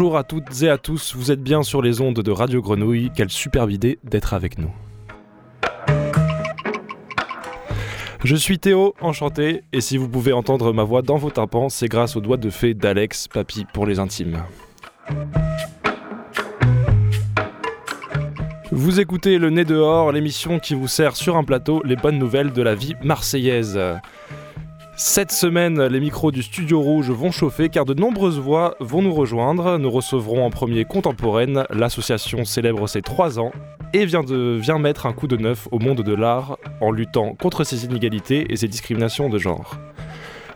bonjour à toutes et à tous, vous êtes bien sur les ondes de Radio Grenouille, quelle superbe idée d'être avec nous. Je suis Théo, enchanté, et si vous pouvez entendre ma voix dans vos tympans, c'est grâce aux doigts de fée d'Alex, papy pour les intimes. Vous écoutez Le Nez dehors, l'émission qui vous sert sur un plateau les bonnes nouvelles de la vie marseillaise. Cette semaine, les micros du Studio Rouge vont chauffer car de nombreuses voix vont nous rejoindre. Nous recevrons en premier Contemporaine, l'association célèbre ses 3 ans et vient, de, vient mettre un coup de neuf au monde de l'art en luttant contre ses inégalités et ses discriminations de genre.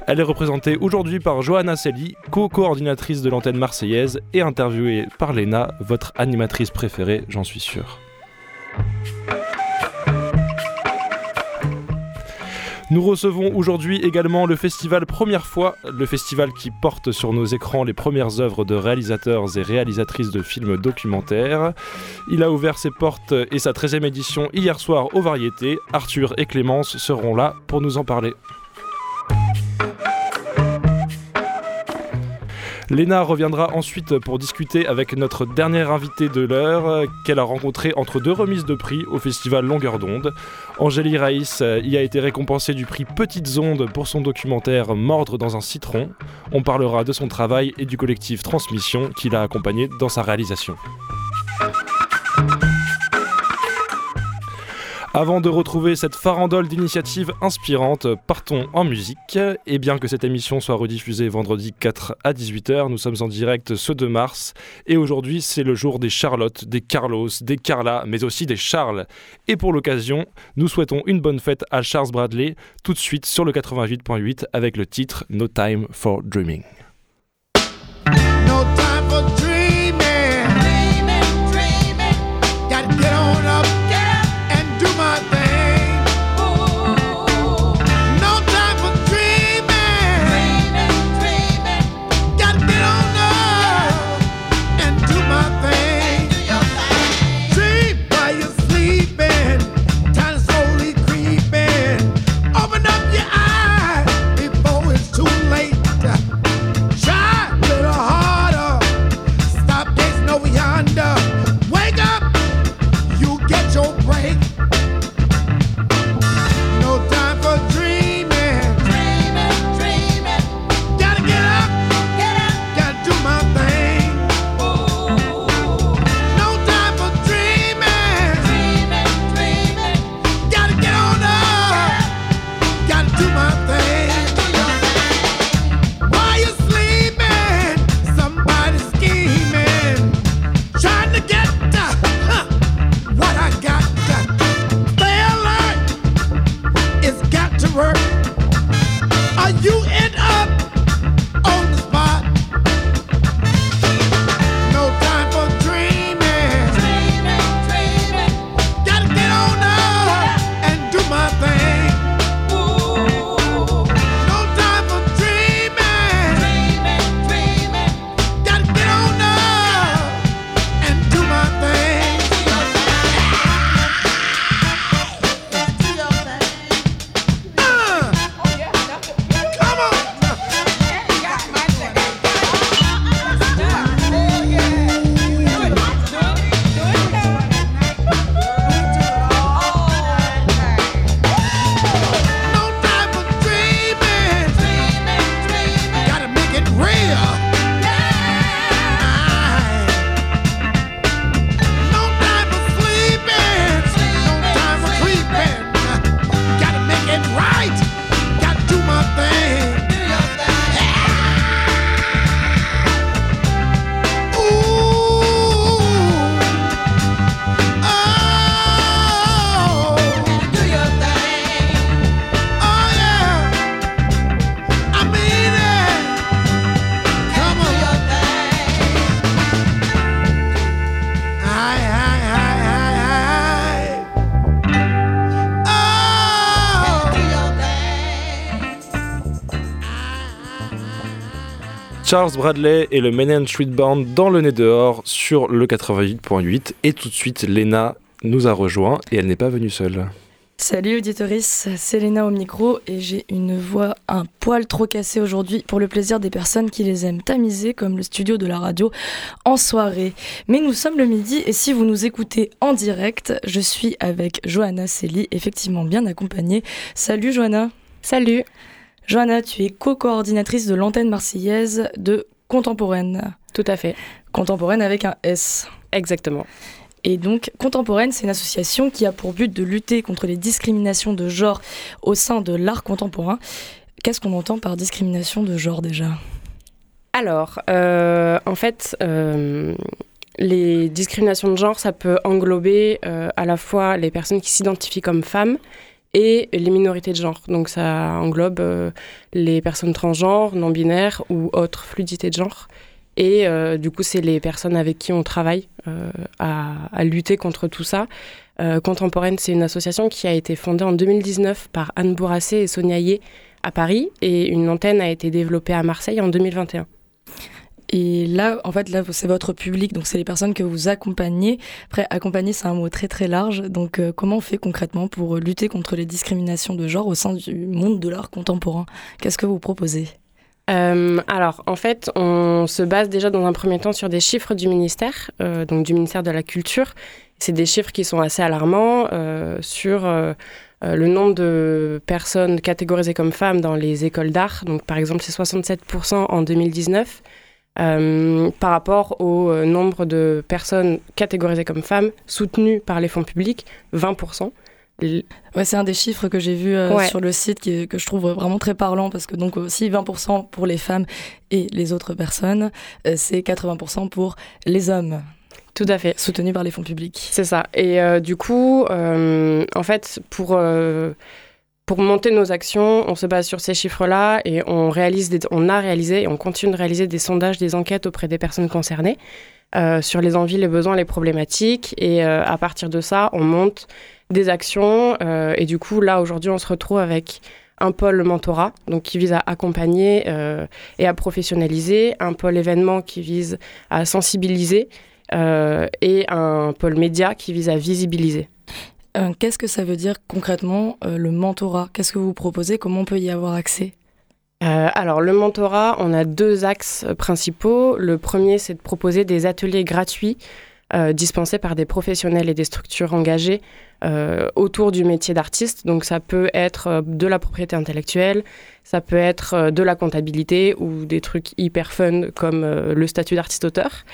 Elle est représentée aujourd'hui par Johanna Selly, co-coordinatrice de l'antenne marseillaise et interviewée par Léna, votre animatrice préférée, j'en suis sûr. Nous recevons aujourd'hui également le festival Première fois, le festival qui porte sur nos écrans les premières œuvres de réalisateurs et réalisatrices de films documentaires. Il a ouvert ses portes et sa 13e édition hier soir aux variétés. Arthur et Clémence seront là pour nous en parler. Léna reviendra ensuite pour discuter avec notre dernière invitée de l'heure qu'elle a rencontrée entre deux remises de prix au festival Longueur d'onde. Angélie Raïs y a été récompensée du prix Petites ondes pour son documentaire Mordre dans un citron. On parlera de son travail et du collectif Transmission qui l'a accompagné dans sa réalisation. Avant de retrouver cette farandole d'initiatives inspirantes, partons en musique. Et bien que cette émission soit rediffusée vendredi 4 à 18h, nous sommes en direct ce 2 mars. Et aujourd'hui, c'est le jour des Charlotte, des Carlos, des Carla, mais aussi des Charles. Et pour l'occasion, nous souhaitons une bonne fête à Charles Bradley, tout de suite sur le 88.8 avec le titre No Time for Dreaming. Charles Bradley et le and Street Band dans le nez dehors sur le 88.8. Et tout de suite, Lena nous a rejoint et elle n'est pas venue seule. Salut auditoris, c'est Léna au micro et j'ai une voix un poil trop cassée aujourd'hui pour le plaisir des personnes qui les aiment tamiser comme le studio de la radio en soirée. Mais nous sommes le midi et si vous nous écoutez en direct, je suis avec Johanna Celi, effectivement bien accompagnée. Salut Johanna. Salut. Johanna, tu es co-coordinatrice de l'antenne marseillaise de Contemporaine. Tout à fait. Contemporaine avec un S. Exactement. Et donc, Contemporaine, c'est une association qui a pour but de lutter contre les discriminations de genre au sein de l'art contemporain. Qu'est-ce qu'on entend par discrimination de genre déjà? Alors, euh, en fait, euh, les discriminations de genre, ça peut englober euh, à la fois les personnes qui s'identifient comme femmes et les minorités de genre. Donc ça englobe euh, les personnes transgenres, non-binaires ou autres fluidités de genre. Et euh, du coup, c'est les personnes avec qui on travaille euh, à, à lutter contre tout ça. Contemporaine, c'est une association qui a été fondée en 2019 par Anne Bourrassé et Sonia Yé à Paris et une antenne a été développée à Marseille en 2021. Et là, en fait, là, c'est votre public, donc c'est les personnes que vous accompagnez. Après, accompagner, c'est un mot très très large. Donc, euh, comment on fait concrètement pour lutter contre les discriminations de genre au sein du monde de l'art contemporain? Qu'est-ce que vous proposez? Euh, alors, en fait, on se base déjà dans un premier temps sur des chiffres du ministère, euh, donc du ministère de la Culture. C'est des chiffres qui sont assez alarmants euh, sur euh, euh, le nombre de personnes catégorisées comme femmes dans les écoles d'art. Donc, par exemple, c'est 67% en 2019. Euh, par rapport au euh, nombre de personnes catégorisées comme femmes soutenues par les fonds publics, 20%. L- Ouais, c'est un des chiffres que j'ai vu euh, Ouais. sur le site qui est- que je trouve vraiment très parlant parce que donc aussi 20% pour les femmes et les autres personnes, euh, c'est 80% pour les hommes Tout à fait. soutenus par les fonds publics. C'est ça. Et euh, du coup, en fait, pour, pour monter nos actions, on se base sur ces chiffres-là et on, réalise des- on a réalisé et on continue de réaliser des sondages, des enquêtes auprès des personnes concernées euh, sur les envies, les besoins, les problématiques. Et euh, à partir de ça, on monte des actions. euh, et du coup, là, aujourd'hui, on se retrouve avec un pôle mentorat, donc qui vise à accompagner et à professionnaliser, un pôle événement qui vise à sensibiliser et un pôle média qui vise à visibiliser. Euh, Qu'est-ce que ça veut dire concrètement euh, le mentorat? Qu'est-ce que vous proposez? Comment on peut y avoir accès? Euh, alors, le mentorat, on a deux axes principaux. Le premier, c'est de proposer des ateliers gratuits dispensés par des professionnels et des structures engagées autour du métier d'artiste. Donc, ça peut être de la propriété intellectuelle, ça peut être de la comptabilité ou des trucs hyper fun comme le statut d'artiste-auteur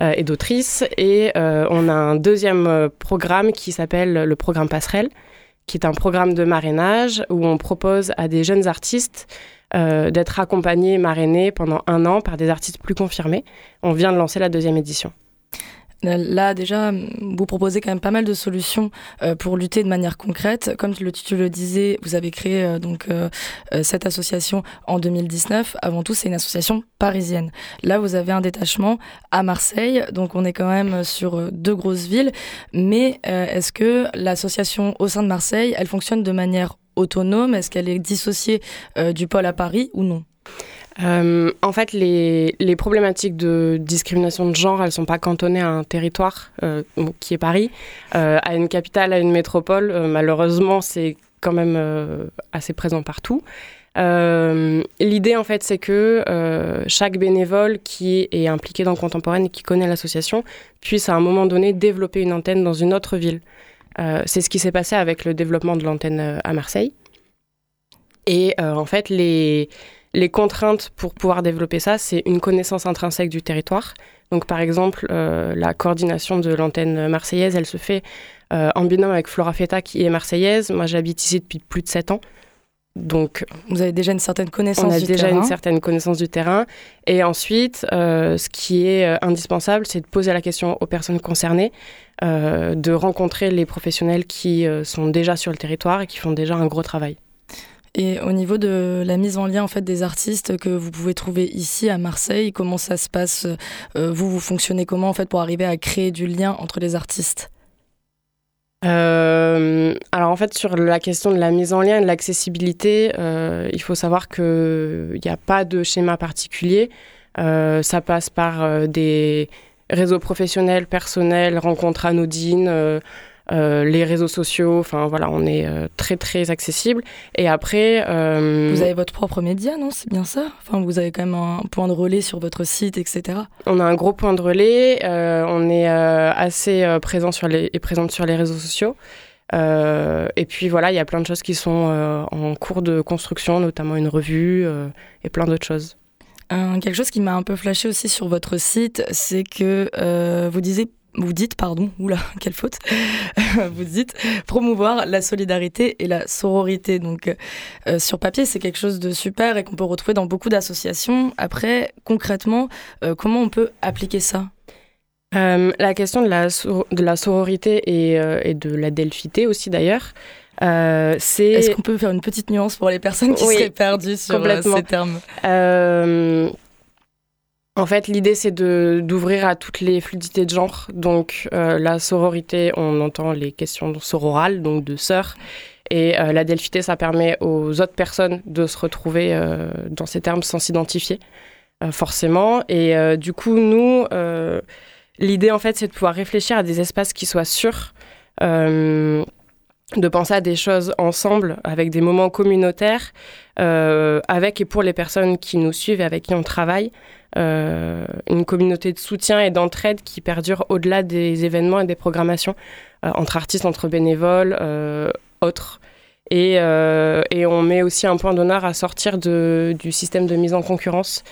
euh, et d'autrice. Et euh, on a un deuxième euh, programme qui s'appelle le programme Passerelle, qui est un programme de marrainage où on propose à des jeunes artistes d'être accompagnés, marrainés pendant un an par des artistes plus confirmés. On vient de lancer la deuxième édition. Là, déjà, vous proposez quand même pas mal de solutions euh, pour lutter de manière concrète. Comme le, tu le disais, vous avez créé euh, donc euh, cette association en 2019. Avant tout, c'est une association parisienne. Là, vous avez un détachement à Marseille, donc on est quand même sur deux grosses villes. Mais est-ce que l'association au sein de Marseille, elle fonctionne de manière autonome? Est-ce qu'elle est dissociée du pôle à Paris ou non? Euh, en fait, les, problématiques de discrimination de genre, elles sont pas cantonnées à un territoire euh, qui est Paris, euh, à une capitale, à une métropole. Malheureusement, c'est quand même assez présent partout. L'idée, en fait, c'est que chaque bénévole qui est impliqué dans Contemporaine et qui connaît l'association puisse à un moment donné développer une antenne dans une autre ville. C'est ce qui s'est passé avec le développement de l'antenne à Marseille. Et en fait, les, les contraintes pour pouvoir développer ça, c'est une connaissance intrinsèque du territoire. Donc, par exemple, euh, la coordination de l'antenne marseillaise, elle se fait euh, en binôme avec Flora Feta, qui est marseillaise. Moi, j'habite ici depuis plus de 7 ans. Donc, Vous avez déjà une certaine connaissance on a du déjà terrain. une certaine connaissance du terrain. Et ensuite, euh, ce qui est euh, indispensable, c'est de poser la question aux personnes concernées, euh, de rencontrer les professionnels qui sont déjà sur le territoire et qui font déjà un gros travail. Et au niveau de la mise en lien en fait des artistes que vous pouvez trouver ici à Marseille, comment ça se passe Euh, Vous vous fonctionnez comment en fait pour arriver à créer du lien entre les artistes? Euh, alors en fait, sur la question de la mise en lien et de l'accessibilité, euh, il faut savoir qu'il n'y a pas de schéma particulier. Ça passe par des réseaux professionnels, personnels, rencontres anodines. Euh, les réseaux sociaux. Enfin voilà, on est euh, très très accessible. Et après, euh, Vous avez votre propre média, non? C'est bien ça? Enfin, vous avez quand même un point de relais sur votre site, etc. on a un gros point de relais. on est assez présent sur les et présente sur les réseaux sociaux. Et puis voilà, il y a plein de choses qui sont en cours de construction, notamment une revue et plein d'autres choses. Quelque chose qui m'a un peu flashé aussi sur votre site, c'est que euh, vous disiez vous dites, pardon, oula, quelle faute, vous dites promouvoir la solidarité et la sororité. Donc, euh, sur papier, c'est quelque chose de super et qu'on peut retrouver dans beaucoup d'associations. Après, concrètement, euh, comment on peut appliquer ça? Euh, la question de la, sor- de la sororité et, euh, et de la delphité aussi d'ailleurs, euh, c'est... Est-ce qu'on peut faire une petite nuance pour les personnes qui Oui, seraient perdues sur euh, ces termes? Euh, en fait, l'idée, c'est d'ouvrir à toutes les fluidités de genre. Donc, euh, la sororité, on entend les questions sororales, donc de sœurs. Et euh, la delphité, ça permet aux autres personnes de se retrouver euh, dans ces termes sans s'identifier, forcément. Et du coup, nous, l'idée, en fait, c'est de pouvoir réfléchir à des espaces qui soient sûrs. de penser à des choses ensemble, avec des moments communautaires, avec et pour les personnes qui nous suivent et avec qui on travaille, une communauté de soutien et d'entraide qui perdure au-delà des événements et des programmations, euh, entre artistes, entre bénévoles, euh, autres. Et, euh, et on met aussi un point d'honneur à sortir de, du système de mise en concurrence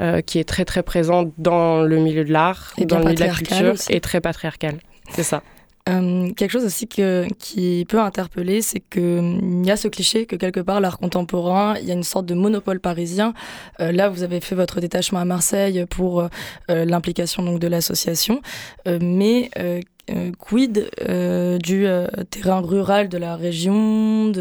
euh, qui est très très présent dans le milieu de l'art, dans le milieu de la culture, aussi. et très patriarcal. C'est ça. Euh, quelque chose aussi que, qui peut interpeller, c'est qu'il y a ce cliché que quelque part, l'art contemporain, il y a une sorte de monopole parisien. Euh, là, vous avez fait votre détachement à Marseille pour euh, l'implication donc de l'association, mais quid du terrain rural de la région,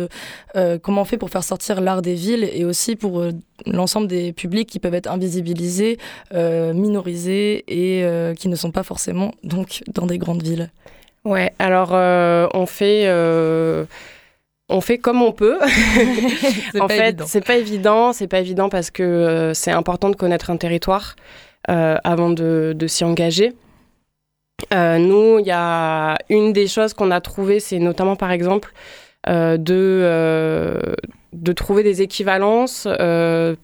comment on fait pour faire sortir l'art des villes et aussi pour l'ensemble des publics qui peuvent être invisibilisés, minorisés et qui ne sont pas forcément donc dans des grandes villes? Ouais, alors euh, on fait. euh, on fait comme on peut. En fait, c'est pas évident. C'est pas évident parce que euh, c'est important de connaître un territoire euh, avant de, de s'y engager. Euh, nous, il y a une des choses qu'on a trouvées, c'est notamment par exemple de, de trouver des équivalences.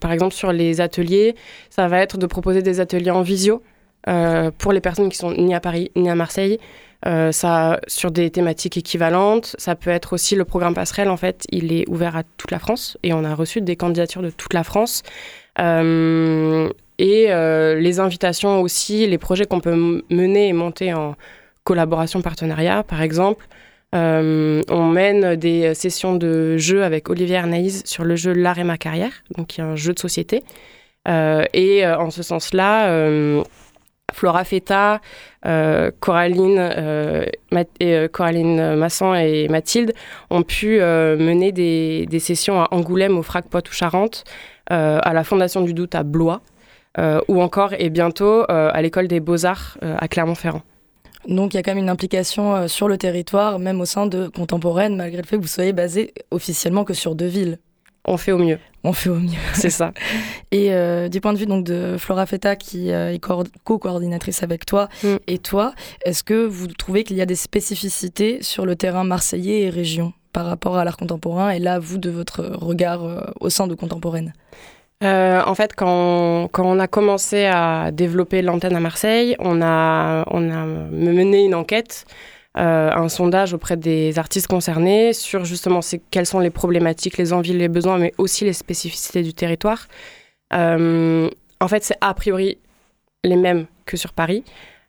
par exemple, sur les ateliers, ça va être de proposer des ateliers en visio pour les personnes qui sont ni à Paris ni à Marseille. Euh, ça, sur des thématiques équivalentes, ça peut être aussi le programme passerelle. En fait, il est ouvert à toute la France et on a reçu des candidatures de toute la France. Euh, et euh, les invitations aussi, les projets qu'on peut mener et monter en collaboration, partenariat, par exemple. Euh, on mène des sessions de jeux avec Olivier Arnaïs sur le jeu L'art et ma carrière, donc qui est un jeu de société. Euh, et euh, en ce sens-là, euh, Flora Feta, euh, Coraline, euh, et, euh, Coraline Masson et Mathilde ont pu euh, mener des, des sessions à Angoulême, au Frac Poitou-Charentes, à la Fondation du Doute à Blois, ou encore et bientôt à l'École des Beaux-Arts à Clermont-Ferrand. Donc il y a quand même une implication sur le territoire, même au sein de Contemporaine, malgré le fait que vous soyez basé officiellement que sur deux villes. On fait au mieux, On fait au mieux. c'est ça. Et euh, du point de vue donc de Flora Feta, qui euh, est coord- co-coordinatrice avec toi Mm. et toi, est-ce que vous trouvez qu'il y a des spécificités sur le terrain marseillais et région par rapport à l'art contemporain Et là, vous, de votre regard euh, au sein de Contemporaine? En fait, quand, quand on a commencé à développer l'antenne à Marseille, on a, on a mené une enquête, euh, un sondage auprès des artistes concernés sur justement quelles sont les problématiques, les envies, les besoins, mais aussi les spécificités du territoire. Euh, en fait, c'est a priori les mêmes que sur Paris.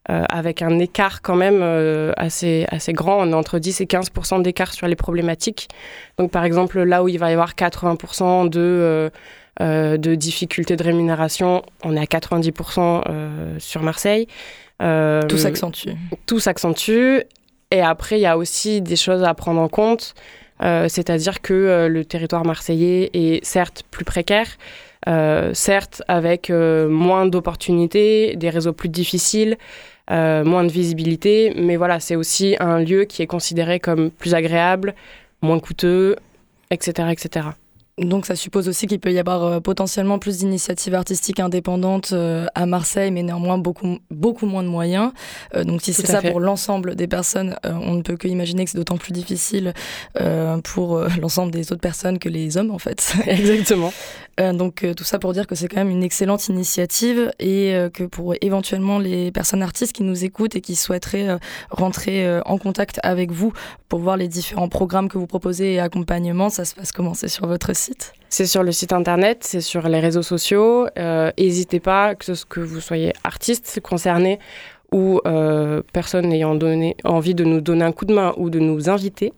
euh, avec un écart quand même assez, assez grand. On est entre 10 et 15% d'écart sur les problématiques. Donc, par exemple, là où il va y avoir 80 de, de difficultés de rémunération, on est à 90% euh, sur Marseille. Euh, Tout s'accentue. tout s'accentue. Et après, il y a aussi des choses à prendre en compte. Euh, C'est-à-dire que euh, le territoire marseillais est certes plus précaire, euh, certes avec moins d'opportunités, des réseaux plus difficiles, moins de visibilité, mais voilà, c'est aussi un lieu qui est considéré comme plus agréable, moins coûteux, etc. etc. Donc ça suppose aussi qu'il peut y avoir euh, potentiellement plus d'initiatives artistiques indépendantes euh, à Marseille, mais néanmoins beaucoup, beaucoup moins de moyens. Euh, donc si c'est ça fait. pour l'ensemble des personnes, on ne peut que imaginer que c'est d'autant plus difficile pour l'ensemble des autres personnes que les hommes en fait. Exactement. Euh, donc euh, tout ça pour dire que c'est quand même une excellente initiative et euh, que pour éventuellement les personnes artistes qui nous écoutent et qui souhaiteraient rentrer en contact avec vous pour voir les différents programmes que vous proposez et accompagnements, ça se passe comment? C'est sur votre site? C'est sur le site internet, c'est sur les réseaux sociaux. N'hésitez pas, que, ce, que vous soyez artiste concerné ou personne ayant donné, envie de nous donner un coup de main ou de nous inviter,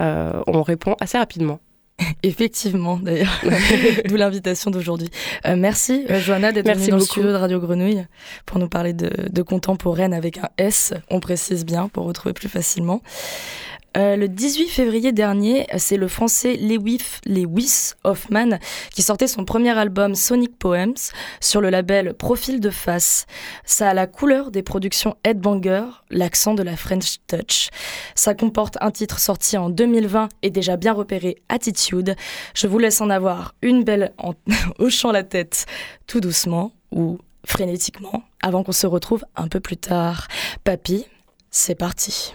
on répond assez rapidement. Effectivement, d'ailleurs. D'où l'invitation d'aujourd'hui. Euh, merci, euh, Johanna, d'être venue dans le studio de Radio Grenouille pour nous parler de, de contemporaine avec un S, on précise bien, pour retrouver plus facilement. Euh, le 18 février dernier, c'est le français Lewis, Lewis Hoffman qui sortait son premier album Sonic Poems sur le label Profil de Face. Ça a la couleur des productions Headbanger, l'accent de la French Touch. Ça comporte un titre sorti en 2020 et déjà bien repéré Attitude. Je vous laisse en avoir une belle en hochant la tête tout doucement ou frénétiquement avant qu'on se retrouve un peu plus tard. Papy, c'est parti.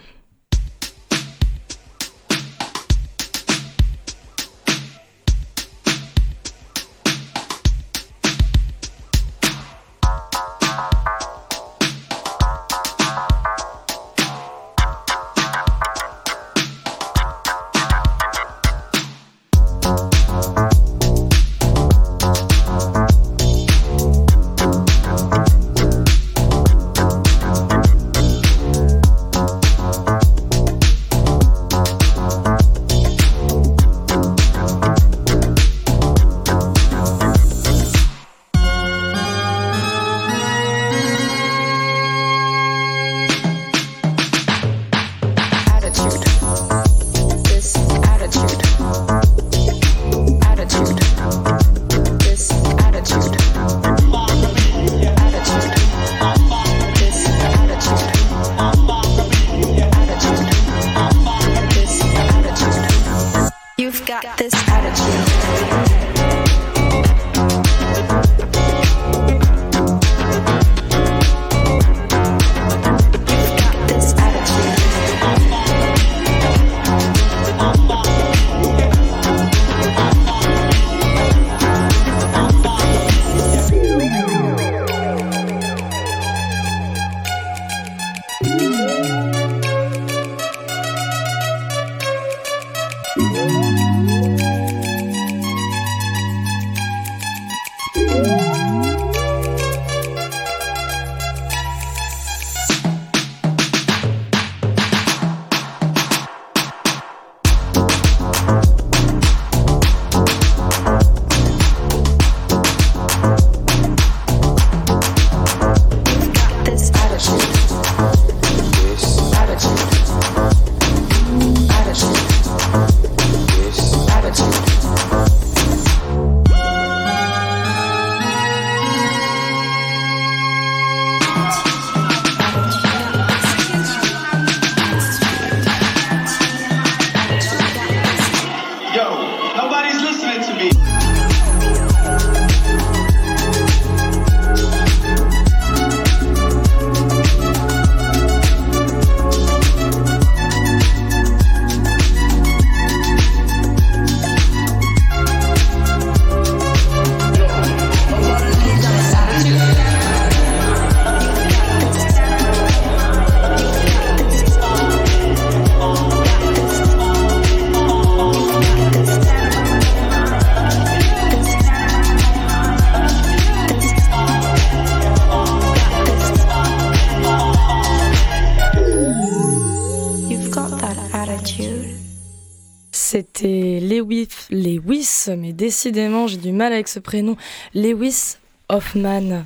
Décidément j'ai du mal avec ce prénom, Lewis Hoffman.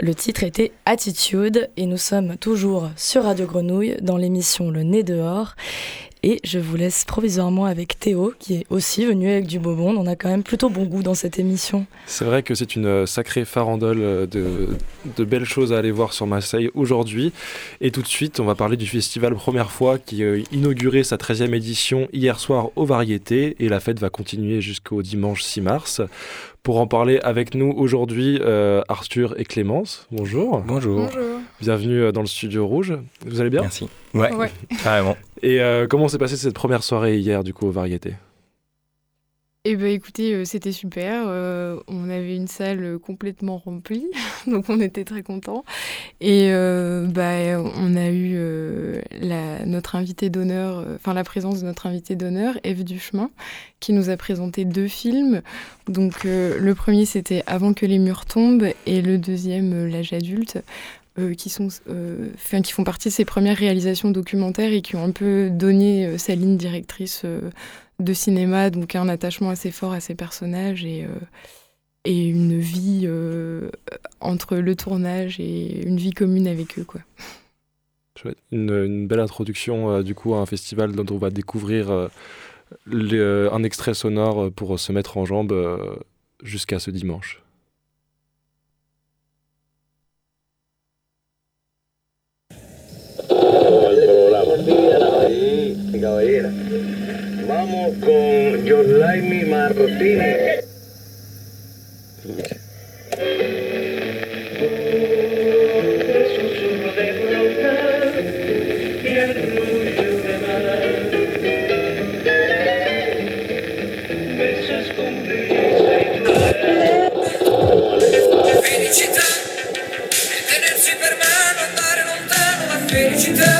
Le titre était Attitude et nous sommes toujours sur Radio Grenouille dans l'émission Le Nez dehors. Et je vous laisse provisoirement avec Théo, qui est aussi venu avec du beau monde. On a quand même plutôt bon goût dans cette émission. C'est vrai que c'est une euh, sacrée farandole euh, de, de belles choses à aller voir sur Marseille aujourd'hui. Et tout de suite, on va parler du festival Première fois qui a inauguré sa 13e édition hier soir aux Variétés. Et la fête va continuer jusqu'au dimanche 6 mars. Pour en parler avec nous aujourd'hui, euh, Arthur et Clémence. Bonjour. Bonjour. Bienvenue euh, dans le Studio Rouge. Vous allez bien? Merci. Ouais, Ouais. carrément. Et euh, comment s'est passée cette première soirée hier du coup aux Variétés Eh ben écoutez, euh, c'était super. Euh, on avait une salle complètement remplie, donc on était très contents. Et euh, bah, on a eu euh, la, notre invité d'honneur, euh, enfin la présence de notre invité d'honneur, Eve Duchemin, qui nous a présenté deux films. Donc euh, le premier c'était Avant que les murs tombent et le deuxième L'âge adulte. Euh, qui, sont, euh, qui font partie de ses premières réalisations documentaires et qui ont un peu donné euh, sa ligne directrice de cinéma, donc un attachement assez fort à ces personnages et, une vie entre le tournage et une vie commune avec eux. Quoi. Une, belle introduction du coup à un festival dont on va découvrir un extrait sonore pour se mettre en jambe euh, jusqu'à ce dimanche. Vamos con Yorlaimi Martínez. Felicità e tenersi per mano, andare lontano la felicità.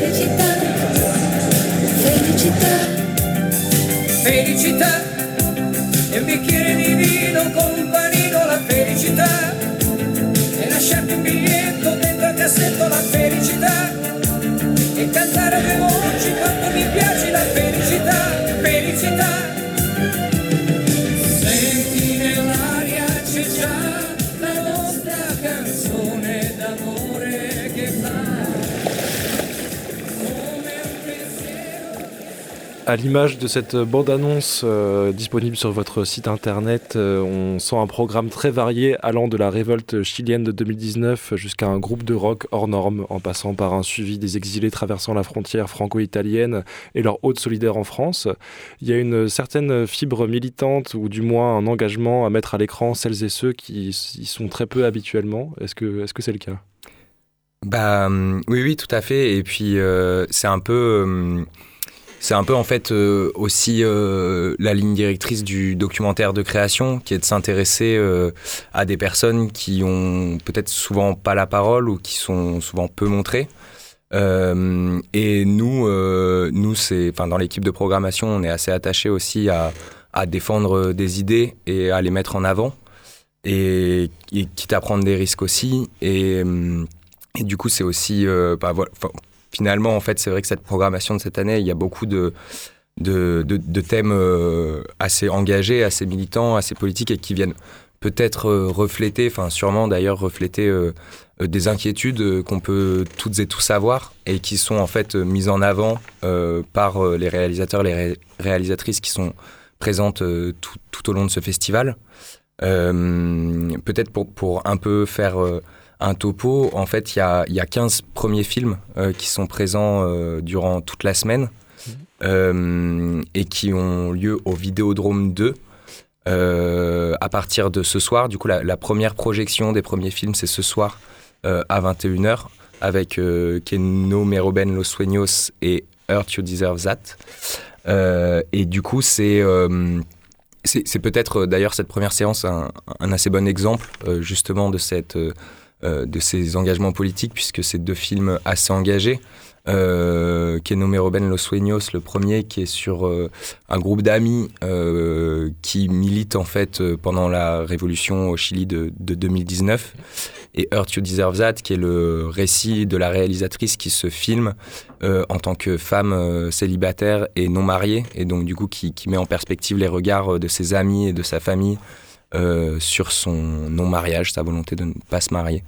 À l'image de cette bande-annonce euh, disponible sur votre site internet, euh, on sent un programme très varié allant de la révolte chilienne de 2019 jusqu'à un groupe de rock hors norme, en passant par un suivi des exilés traversant la frontière franco-italienne et leur hôte solidaire en France. Il y a une certaine fibre militante ou du moins un engagement à mettre à l'écran celles et ceux qui y sont très peu habituellement. Est-ce que est-ce que c'est le cas? Bah oui, oui, tout à fait. Et puis euh, c'est un peu, c'est un peu en fait euh, aussi euh, la ligne directrice du documentaire de création, qui est de s'intéresser euh, à des personnes qui ont peut-être souvent pas la parole ou qui sont souvent peu montrées. Et nous, nous c'est, enfin dans l'équipe de programmation, on est assez attaché aussi à, défendre des idées et à les mettre en avant. Et, quitte à prendre des risques aussi. Et, du coup, c'est aussi, bah, finalement, en fait, c'est vrai que cette programmation de cette année, il y a beaucoup de, de, de- thèmes euh, assez engagés, assez militants, assez politiques et qui viennent peut-être euh, refléter, enfin sûrement d'ailleurs refléter euh, des inquiétudes qu'on peut toutes et tous avoir et qui sont en fait mises en avant par les réalisateurs, les ré- réalisatrices qui sont présentes tout, tout au long de ce festival. Peut-être pour, pour un peu faire un topo, en fait, il y a, y a 15 premiers films euh, qui sont présents euh, durant toute la semaine euh, et qui ont lieu au Vidéodrome 2 euh, à partir de ce soir. Du coup, la, la première projection des premiers films, c'est ce soir à 21h avec euh, Keno Meroben Los Sueños et Earth You Deserve That. Euh, et du coup, c'est euh, peut-être d'ailleurs cette première séance un, un assez bon exemple justement de cette de ses engagements politiques, puisque c'est deux films assez engagés. Euh, qui est nommé Ruben Los Sueños, le premier, qui est sur euh, un groupe d'amis euh, qui militent en fait euh, pendant la révolution au Chili de, de 2019, et Earth You Deserve That, qui est le récit de la réalisatrice qui se filme euh, en tant que femme euh, célibataire et non mariée, et donc du coup qui met en perspective les regards de ses amis et de sa famille euh, sur son non-mariage, sa volonté de ne pas se marier.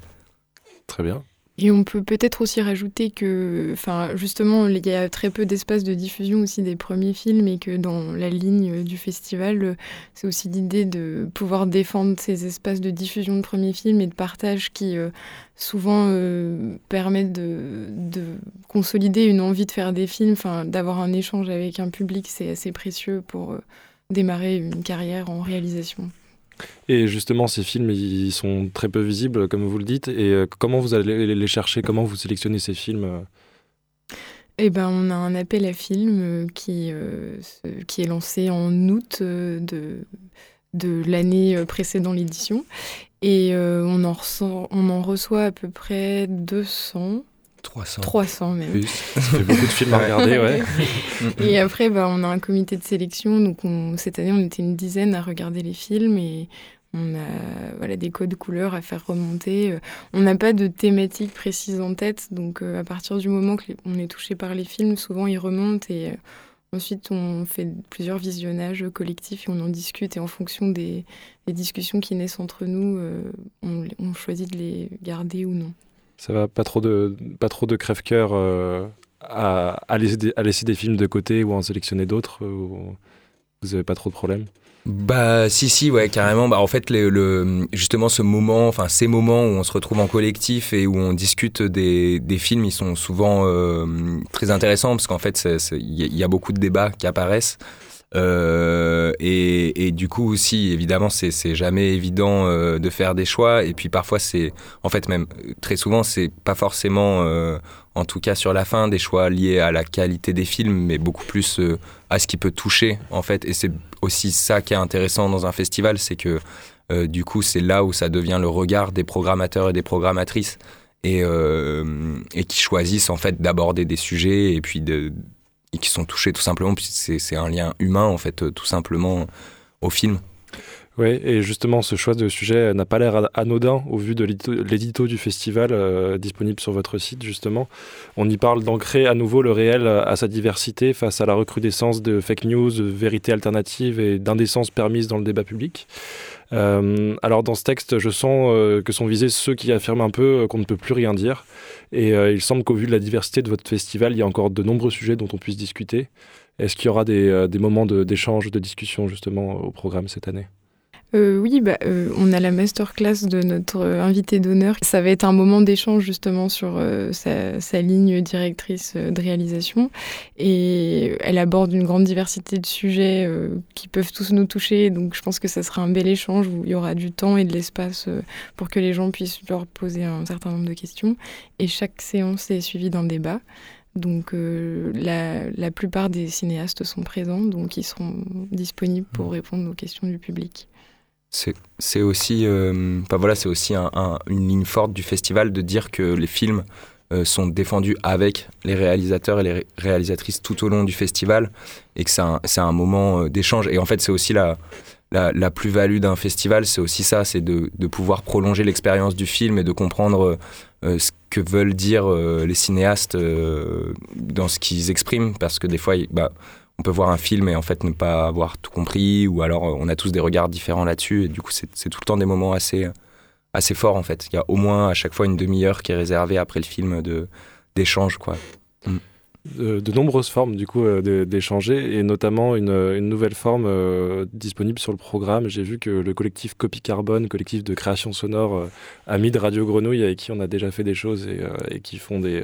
Très bien. Et on peut peut-être aussi rajouter que, enfin, justement, il y a très peu d'espace de diffusion aussi des premiers films et que dans la ligne du festival, euh, c'est aussi l'idée de pouvoir défendre ces espaces de diffusion de premiers films et de partage qui euh, souvent euh, permettent de, de consolider une envie de faire des films, enfin, d'avoir un échange avec un public, c'est assez précieux pour euh, démarrer une carrière en réalisation. Et justement, ces films, ils sont très peu visibles, comme vous le dites. Et euh, comment vous allez les chercher? Comment vous sélectionnez ces films euh? Eh ben, on a un appel à films euh, qui, qui est lancé en août de, de l'année précédant l'édition. Et on, en ressent- on en reçoit à peu près 200, 300. 300 même. Plus. Ça fait beaucoup de films à regarder, ouais. Et après, bah, on a un comité de sélection. Donc, on- cette année, on était une dizaine à regarder les films et on a voilà, des codes couleurs à faire remonter. Euh, On n'a pas de thématique précise en tête. Donc, euh, à partir du moment qu'on est touché par les films, souvent ils remontent et euh, ensuite on fait plusieurs visionnages collectifs et on en discute. Et en fonction des, des discussions qui naissent entre nous, euh, on, on choisit de les garder ou non. Ça va pas trop de, pas trop de crève-cœur euh, à, à, laisser à laisser des films de côté ou en sélectionner d'autres ou Vous avez pas trop de problèmes? Bah si si ouais carrément. Bah en fait le, justement ce moment enfin ces moments où on se retrouve en collectif et où on discute des, des films ils sont souvent euh, très intéressants parce qu'en fait il y a beaucoup de débats qui apparaissent Euh, et, du coup aussi évidemment c'est jamais évident euh, de faire des choix. Et puis parfois c'est en fait même euh, très souvent c'est pas forcément en tout cas sur la fin des choix liés à la qualité des films mais beaucoup plus à ce qui peut toucher en fait. Et c'est aussi ça qui est intéressant dans un festival c'est que du coup c'est là où ça devient le regard des programmateurs et des programmatrices et, et qui choisissent en fait d'aborder des sujets et puis de et qui sont touchés tout simplement puis c'est c'est un lien humain en fait euh, tout simplement au film Oui, et justement, ce choix de sujet n'a pas l'air anodin au vu de l'édito- du festival euh, disponible sur votre site, justement. On y parle d'ancrer à nouveau le réel à sa diversité face à la recrudescence de fake news, de vérités alternatives et d'indécence permise dans le débat public. Euh, alors, dans ce texte, je sens euh, que sont visés ceux qui affirment un peu qu'on ne peut plus rien dire. Et il semble qu'au vu de la diversité de votre festival, il y a encore de nombreux sujets dont on puisse discuter. Est-ce qu'il y aura des, moments de- d'échange, de, discussion, justement, au programme cette année? Euh, oui, bah, euh, on a la masterclass de notre euh, invité d'honneur. Ça va être un moment d'échange justement sur euh, sa, sa ligne directrice euh, de réalisation. Et elle aborde une grande diversité de sujets euh, qui peuvent tous nous toucher. Donc je pense que ça sera un bel échange où il y aura du temps et de l'espace euh, pour que les gens puissent leur poser un certain nombre de questions. Et chaque séance est suivie d'un débat. Donc euh, la, la plupart des cinéastes sont présents, donc ils seront disponibles pour répondre aux questions du public. C'est aussi, euh, voilà, aussi un- un- une ligne forte du festival de dire que les films euh, sont défendus avec les réalisateurs et les ré- réalisatrices tout au long du festival et que c'est un, un moment euh, d'échange. Et en fait, c'est aussi la, la, la plus-value d'un festival, c'est aussi ça, c'est de, de pouvoir prolonger l'expérience du film et de comprendre euh, ce que veulent dire les cinéastes dans ce qu'ils expriment, parce que des fois, bah, on peut voir un film et en fait ne pas avoir tout compris, ou alors euh, on a tous des regards différents là-dessus, et du coup c'est tout le temps des moments assez, assez forts en fait. Il y a au moins à chaque fois une demi-heure qui est réservée après le film de d'échange quoi. De, nombreuses formes du coup euh, d'échanger et notamment une, nouvelle forme euh, disponible sur le programme. J'ai vu que le collectif Copy Carbone, collectif de création sonore euh, ami de Radio Grenouille avec qui on a déjà fait des choses et, qui font des,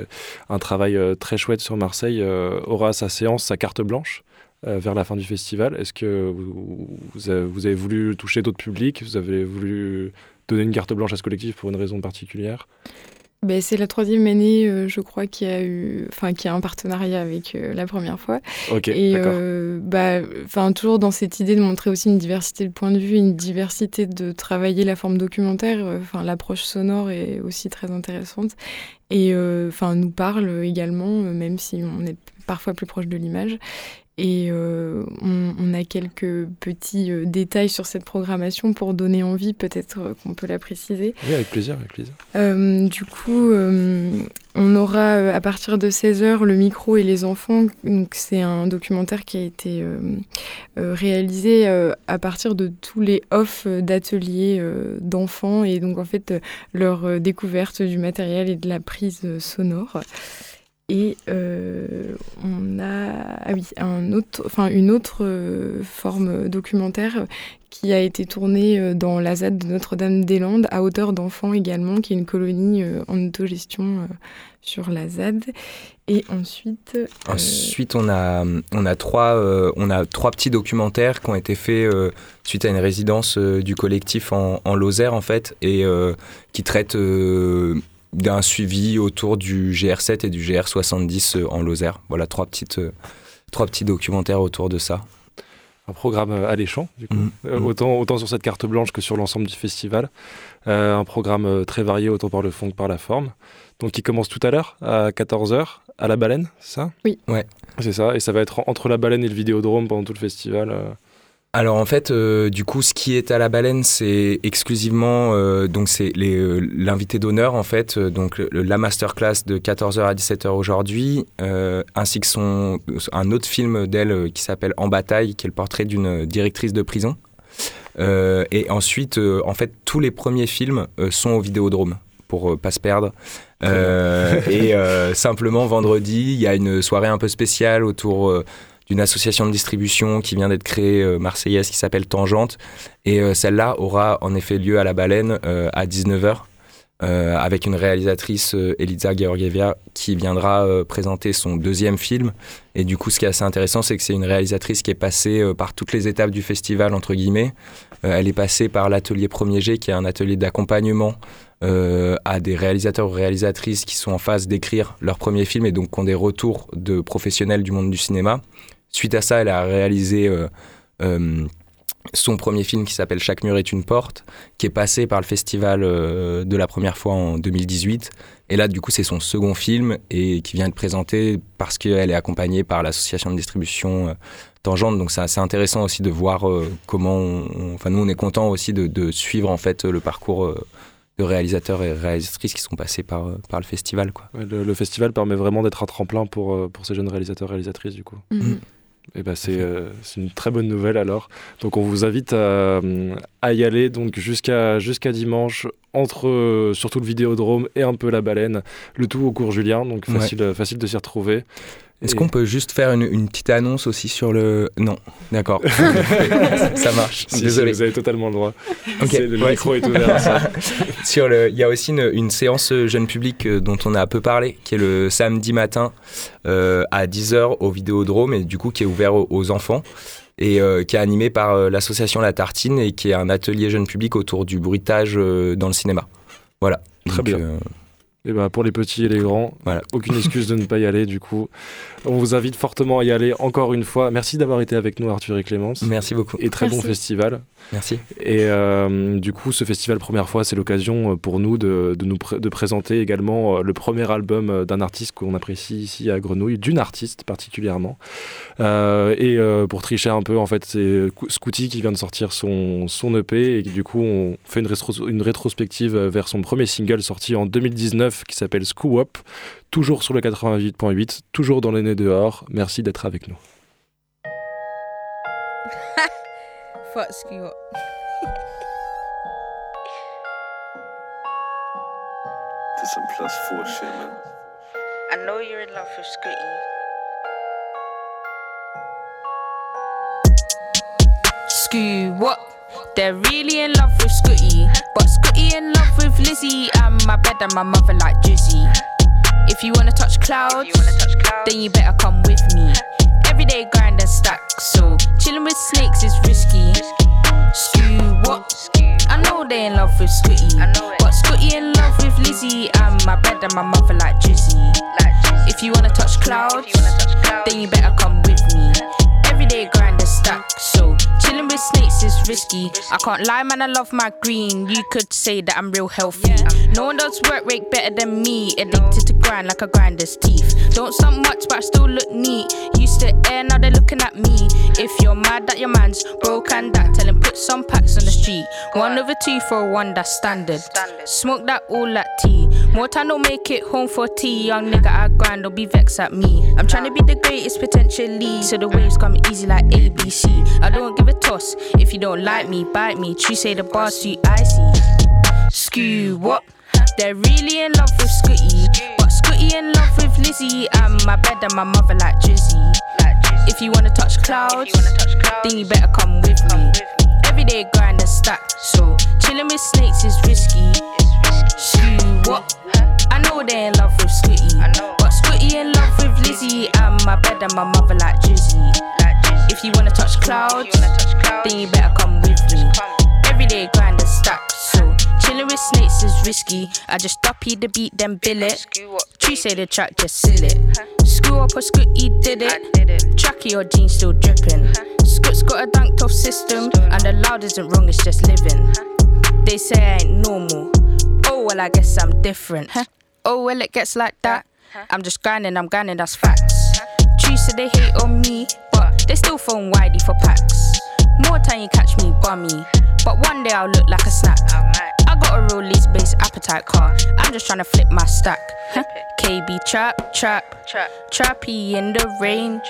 un travail très chouette sur Marseille aura sa séance, sa carte blanche vers la fin du festival. Est-ce que vous avez voulu toucher d'autres publics? Vous avez voulu donner une carte blanche à ce collectif pour une raison particulière? Ben, c'est la troisième année, euh, je crois, qu'il y a eu, enfin, qu'il y a un partenariat avec euh, la première fois. Ok, Et euh, bah, enfin, toujours dans cette idée de montrer aussi une diversité de points de vue, une diversité de travailler la forme documentaire. euh, Enfin, l'approche sonore est aussi très intéressante et euh, enfin nous parle également, même si on est parfois plus proche de l'image. Et euh, on, on a quelques petits euh, détails sur cette programmation pour donner envie, peut-être euh, qu'on peut la préciser. Oui, avec plaisir, avec plaisir. Du coup, on aura à partir de 16h le micro et les enfants. Donc, c'est un documentaire qui a été réalisé à partir de tous les offs d'ateliers d'enfants et donc en fait leur découverte du matériel et de la prise sonore. Et euh, on a ah oui, un autre, enfin, une autre euh, forme documentaire qui a été tournée euh, dans la ZAD de Notre-Dame-des-Landes à hauteur d'enfants également, qui est une colonie en autogestion sur la ZAD. Et ensuite... Ensuite, on a, on, a trois, on a trois petits documentaires qui ont été faits suite à une résidence du collectif en, en Lozère, en fait, et qui traitent d'un suivi autour du GR7 et du GR70 euh, en Lozère. Voilà, trois, petites, euh, trois petits documentaires autour de ça. Un programme euh, alléchant, du coup. Mhm. Euh, autant, autant sur cette carte blanche que sur l'ensemble du festival. Euh, un programme très varié, autant par le fond que par la forme. Donc, qui commence tout à l'heure, à 14h, à la baleine, c'est ça? Oui. Ouais. C'est ça, et ça va être entre la baleine et le vidéodrome pendant tout le festival. Alors en fait, euh, du coup, ce qui est à la baleine, c'est exclusivement euh, donc c'est euh, l'invité d'honneur en fait, donc le- la masterclass de 14h à 17h aujourd'hui, ainsi que son un autre film d'elle qui s'appelle En bataille, qui est le portrait d'une directrice de prison. Et ensuite, en fait, tous les premiers films sont au Vidéodrome pour pas se perdre. Et simplement vendredi, il y a une soirée un peu spéciale autour d'une association de distribution qui vient d'être créée euh, marseillaise qui s'appelle Tangente. Et euh, celle-là aura en effet lieu à la baleine euh, à 19h. euh, avec une réalisatrice Eliza Georgieva qui viendra présenter son deuxième film. Et du coup, ce qui est assez intéressant, c'est que c'est une réalisatrice qui est passée par toutes les étapes du festival, entre guillemets. Elle est passée par l'atelier Premier G, qui est un atelier d'accompagnement à des réalisateurs ou réalisatrices qui sont en phase d'écrire leur premier film et donc qui ont des retours de professionnels du monde du cinéma. Suite à ça, elle a réalisé euh, euh, son premier film qui s'appelle Chaque mur est une porte, qui est passé par le festival euh, de la première fois en 2018. Et là, du coup, c'est son second film et qui vient de présenter parce qu'elle est accompagnée par l'association de distribution euh, Tangente. Donc, c'est assez intéressant aussi de voir euh, comment. on- Enfin, nous, on est content aussi de, de suivre en fait le parcours euh, de réalisateurs et réalisatrices qui sont passés par, par le festival. Quoi. Ouais, le, le festival permet vraiment d'être un tremplin pour, pour ces jeunes réalisateurs réalisatrices, du coup. Mhm. Et ben c'est euh, c'est une très bonne nouvelle alors. Donc on vous invite à, à y aller donc jusqu'à jusqu'à dimanche entre euh, surtout le Vidéodrome et un peu la baleine, le tout au cours Julien, donc facile euh, facile de s'y retrouver. Est-ce Et- qu'on peut juste faire une, une petite annonce aussi sur le. Non, d'accord. ça marche. Si, Désolé. vous avez totalement le droit. Le ouais. micro est ouvert ça. Sur le, il y a aussi une, une séance jeune public euh, dont on a un peu parlé, qui est le samedi matin euh, à 10h au Vidéodrome et du coup qui est ouvert aux, aux enfants et euh, qui est animé par euh, l'association La Tartine et qui est un atelier jeune public autour du bruitage euh, dans le cinéma. Voilà. Très Donc, bien. Et ben pour les petits et les grands, Voilà. aucune excuse de ne pas y aller du coup. On vous invite fortement à y aller encore une fois. Merci d'avoir été avec nous Arthur et Clémence. merci beaucoup. Et très bon festival. Merci. Et euh, du coup, ce festival première fois, c'est l'occasion euh, pour nous de, de nous de présenter également euh, le premier album d'un artiste qu'on apprécie ici à Grenouille, d'une artiste particulièrement. Euh, et euh, pour tricher un peu, en fait, c'est Scooty qui vient de sortir son, son EP et du coup, on fait une, rétro- une rétrospective vers son premier single sorti en 2019 qui s'appelle Screw Up, toujours sur le 88.8, toujours dans les nez dehors. Merci d'être avec nous. Fuck screw up. Did some plus four shit, man. I know you're in love with Scooty. Screw what? They're really in love with Scooty. But Scooty in love with Lizzie. And my bed and my mother like Drizzy. If you wanna touch clouds, then you better come with me. Everyday grind and stack, so chilling with snakes is risky. Screw what? I I know they in love with Scooty. But Scooty in love with Lizzie. And my bed and my mother like Drizzy. If you wanna touch clouds, then you better come with me. Everyday grind and stack, so chilling with snakes is risky. I can't lie, man, I love my green. You could say that I'm real healthy. No one does work rate better than me. Addicted to grind like a grinder's teeth. Don't stunt much, but I still look neat. Used to air, now they're looking at me. If you're mad that your man's broke and that, tell him put some packs on the street. One over two for a one, that's standard. Smoke that all that tea. More time don't make it home for tea. Young nigga, I grind, don't be vexed at me. I'm trying to be the greatest potentially. So the waves come easy like ABC. I don't give a If you don't like me, bite me. True say the bars too icy. Skew what? They're really in love with Scooty. But Scooty in love with Lizzie. And my bed and my mother like Drizzy. If you wanna touch clouds, then you better come with me. Everyday grind and stack. So chilling with snakes is risky. Skew what? I know they in love with Scooty. But Scooty in love with Lizzie. And my bed and my mother like Drizzy. If you wanna touch clouds, then you better come with me. Everyday grind and stack. So chilling with snakes is risky. I just duppy the beat, then bill it. True say the track, just seal it. Screw up or Scooty did it. Tracky or jeans still dripping. Scoot's got a dunked off system, and the loud isn't wrong, it's just living. They say I ain't normal. Oh well, I guess I'm different. Oh well, it gets like that. I'm just grinding, I'm grinding, that's facts. True say they hate on me, they still phone widey for packs. More time you catch me bummy, but one day I'll look like a snack. I got a real lease based appetite car. I'm just trying to flip my stack. KB trap, trap, trappy in the rain.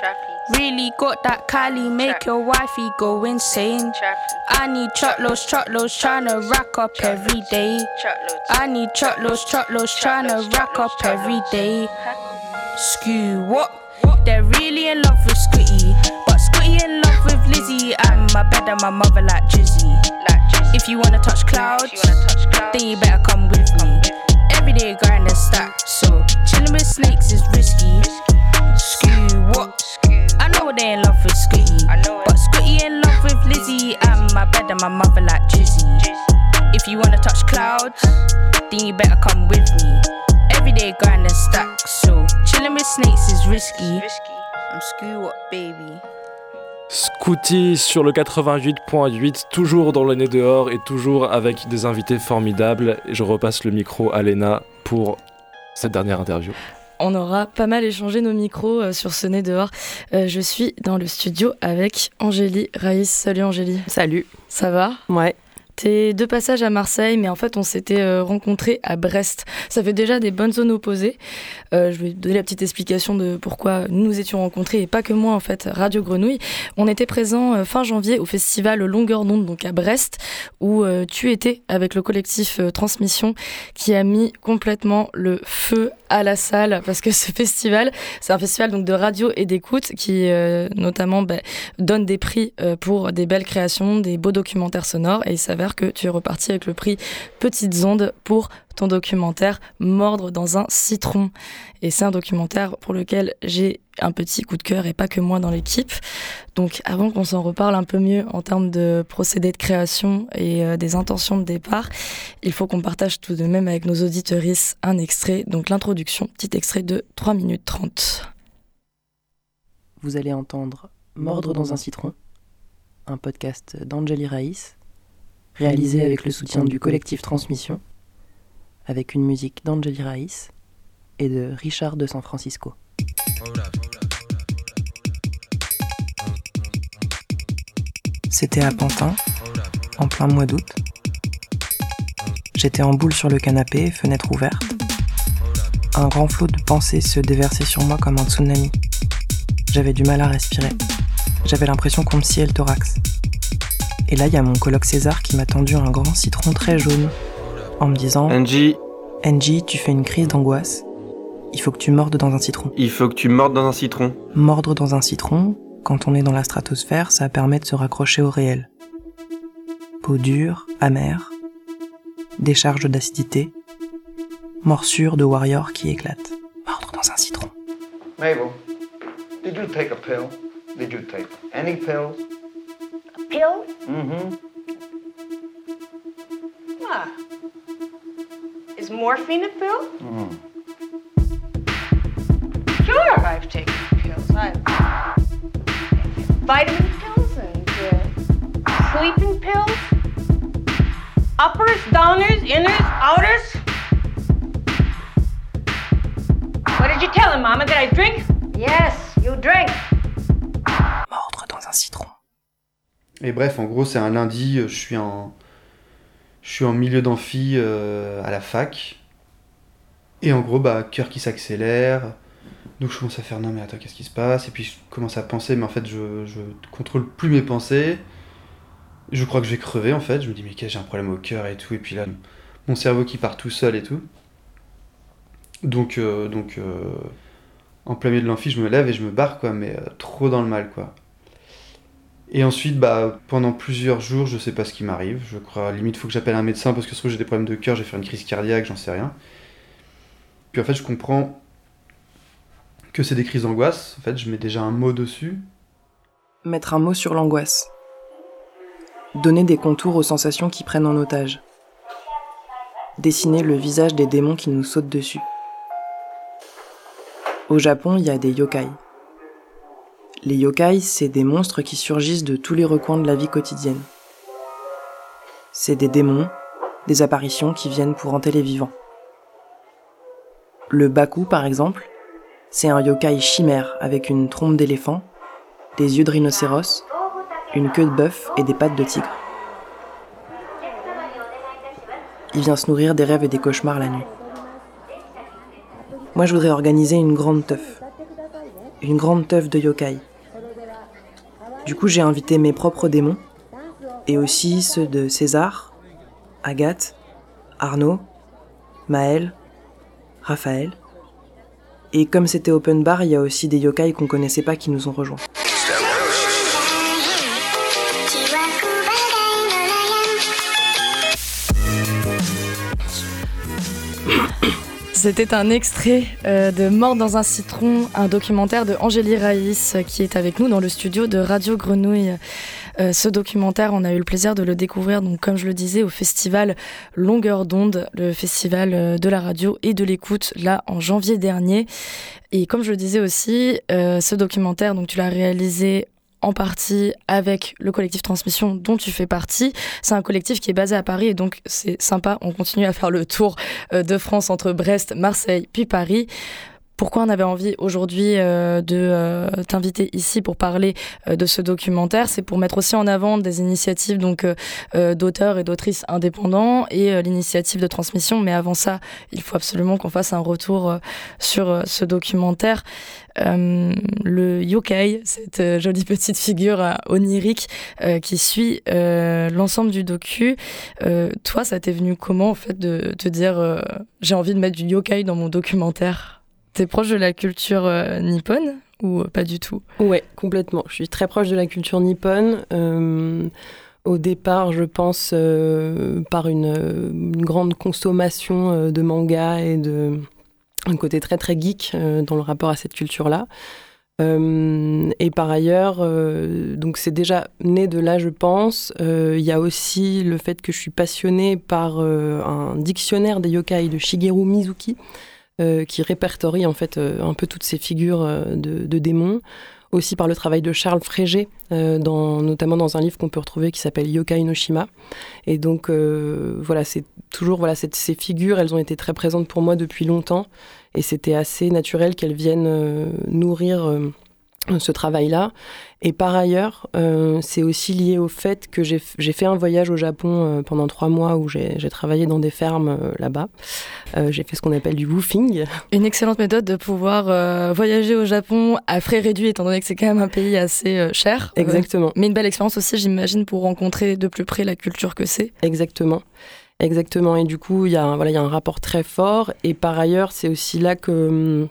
Really got that Cali, make your wifey go insane. I need truckloads, truckloads, tryna rack up every day. I need truckloads, truckloads, tryna rack up every day. Skew what? They're really in love with Scooty, but Scooty in Lizzie. And my bed and my mother like Drizzy. If you wanna touch clouds, then you better come with me. Everyday grind and stack, so chilling with snakes is risky. Skew what? I know they in love with Scooty, but Scooty in love with Lizzie. And my bed and my mother like Drizzy. If you wanna touch clouds, then you better come with me. Everyday grind and stack, so chilling with snakes is risky. Um, I'm Skew what, baby? Scooty sur le 88.8, toujours dans le nez dehors et toujours avec des invités formidables. Et je repasse le micro à Léna pour cette dernière interview. On aura pas mal échangé nos micros euh, sur ce nez dehors. Euh, je suis dans le studio avec Angélie Raïs. Salut Angélie. Salut. Ça va? Ouais. T'es deux passages à Marseille, mais en fait, on s'était euh, rencontrés à Brest. Ça fait déjà des bonnes zones opposées. Euh, je vais donner la petite explication de pourquoi nous nous étions rencontrés, et pas que moi, en fait, Radio Grenouille. On était présents euh, fin janvier au festival Longueur d'onde, donc à Brest, où tu étais avec le collectif Transmission, qui a mis complètement le feu à la salle, parce que ce festival, c'est un festival donc de radio et d'écoute qui, euh, notamment, bah, donne des prix euh, pour des belles créations, des beaux documentaires sonores, et il s'avère que tu es reparti avec le prix Petites ondes pour ton documentaire Mordre dans un citron. Et c'est un documentaire pour lequel j'ai un petit coup de cœur et pas que moi dans l'équipe. Donc avant qu'on s'en reparle un peu mieux en termes de procédé de création et euh, des intentions de départ, il faut qu'on partage tout de même avec nos auditeuristes un extrait, donc l'introduction, petit extrait de 3 minutes 30. Vous allez entendre Mordre dans un citron, un podcast d'Angeli Raïs, réalisé avec le soutien du collectif Transmission, avec une musique d'Angeli Raïs et de Richard de San Francisco. C'était à Pantin, en plein mois d'août. J'étais en boule sur le canapé, fenêtre ouverte. Un grand flot de pensées se déversait sur moi comme un tsunami. J'avais du mal à respirer. J'avais l'impression qu'on me sciait le thorax. Et là, il y a mon coloc César qui m'a tendu un grand citron très jaune en me disant Angie, Angie, tu fais une crise d'angoisse. Il faut que tu mordes dans un citron. il faut que tu mordes dans un citron. Mordre dans un citron, quand on est dans la stratosphère, ça permet de se raccrocher au réel. Peau dure, amère, décharge d'acidité, morsure de warrior qui éclate. Mordre dans un citron. Mabel, did you take a pill? Did you take any pills? Pill? Mm-hmm. Ah. Is morphine a pill? Sure, I've taken pills. I've vitamin pills and uh, sleeping pills. Uppers, downers, inners, outers. What did you tell him, Mama? Did I drink? Yes, you drink. Mordre dans un citron. Et bref, en gros, c'est un lundi, je suis en, je suis en milieu d'amphi euh, à la fac. Et en gros, bah, cœur qui s'accélère. Donc je commence à faire non mais attends, qu'est-ce qui se passe? Et puis je commence à penser, mais en fait, je, je contrôle plus mes pensées. Je crois que je vais crever en fait. Je me dis, mais qu'est-ce j'ai un problème au cœur et tout. Et puis là, mon cerveau qui part tout seul et tout. Donc, euh, donc euh, en plein milieu de l'amphi, je me lève et je me barre, quoi, mais trop dans le mal, quoi. Et ensuite, bah, pendant plusieurs jours, je sais pas ce qui m'arrive. Je crois, limite, faut que j'appelle un médecin parce que je trouve que j'ai des problèmes de cœur, j'ai fait une crise cardiaque, j'en sais rien. Puis en fait, je comprends que c'est des crises d'angoisse. En fait, je mets déjà un mot dessus. Mettre un mot sur l'angoisse. Donner des contours aux sensations qui prennent en otage. Dessiner le visage des démons qui nous sautent dessus. Au Japon, il y a des yokai. Les yokai, c'est des monstres qui surgissent de tous les recoins de la vie quotidienne. C'est des démons, des apparitions qui viennent pour hanter les vivants. Le Baku, par exemple, c'est un yokai chimère avec une trompe d'éléphant, des yeux de rhinocéros, une queue de bœuf et des pattes de tigre. Il vient se nourrir des rêves et des cauchemars la nuit. Moi, je voudrais organiser une grande teuf. Une grande teuf de yokai. Du coup, j'ai invité mes propres démons, et aussi ceux de César, Agathe, Arnaud, Maël, Raphaël. Et comme c'était open bar, il y a aussi des yokai qu'on connaissait pas qui nous ont rejoints. C'était un extrait euh, de Mort dans un citron, un documentaire de Angélie Raïs euh, qui est avec nous dans le studio de Radio Grenouille. Euh, ce documentaire, on a eu le plaisir de le découvrir, donc comme je le disais, au festival Longueur d'onde, le festival de la radio et de l'écoute, là en janvier dernier. Et comme je le disais aussi, ce documentaire, donc tu l'as réalisé en partie avec le collectif Transmission dont tu fais partie. C'est un collectif qui est basé à Paris et donc c'est sympa. On continue à faire le tour euh, de France entre Brest, Marseille puis Paris. Pourquoi on avait envie aujourd'hui euh, de euh, t'inviter ici pour parler euh, de ce documentaire C'est pour mettre aussi en avant des initiatives donc euh, d'auteurs et d'autrices indépendants et l'initiative de transmission. Mais avant ça, il faut absolument qu'on fasse un retour sur ce documentaire. Le yokai, cette jolie petite figure onirique qui suit l'ensemble du docu. Toi, ça t'est venu comment en fait de te dire j'ai envie de mettre du yokai dans mon documentaire? T'es proche de la culture euh, nippone ou pas du tout? Ouais, complètement. Je suis très proche de la culture nippone. Euh, au départ, je pense, euh, par une, euh, une grande consommation euh, de manga et de un côté très très geek euh, dans le rapport à cette culture-là. Euh, et par ailleurs, euh, donc c'est déjà né de là, je pense. Euh, Il y a aussi le fait que je suis passionnée par euh, un dictionnaire des yokai de Shigeru Mizuki, euh, qui répertorie en fait euh, un peu toutes ces figures euh, de, démons. Aussi par le travail de Charles Frégé, notamment dans un livre qu'on peut retrouver qui s'appelle Yokai no Shima. Et donc voilà, c'est toujours voilà ces figures, elles ont été très présentes pour moi depuis longtemps, et c'était assez naturel qu'elles viennent nourrir ce travail-là. Et par ailleurs, euh, c'est aussi lié au fait que j'ai fait un voyage au Japon euh, pendant trois mois où j'ai travaillé dans des fermes euh, là-bas. J'ai fait ce qu'on appelle du woofing. Une excellente méthode de pouvoir voyager au Japon à frais réduits, étant donné que c'est quand même un pays assez cher. Exactement. mais une belle expérience aussi, j'imagine, pour rencontrer de plus près la culture que c'est. Exactement. Exactement. Et du coup, il y, a un- voilà, il y a un rapport très fort. Et par ailleurs, c'est aussi là que, hum,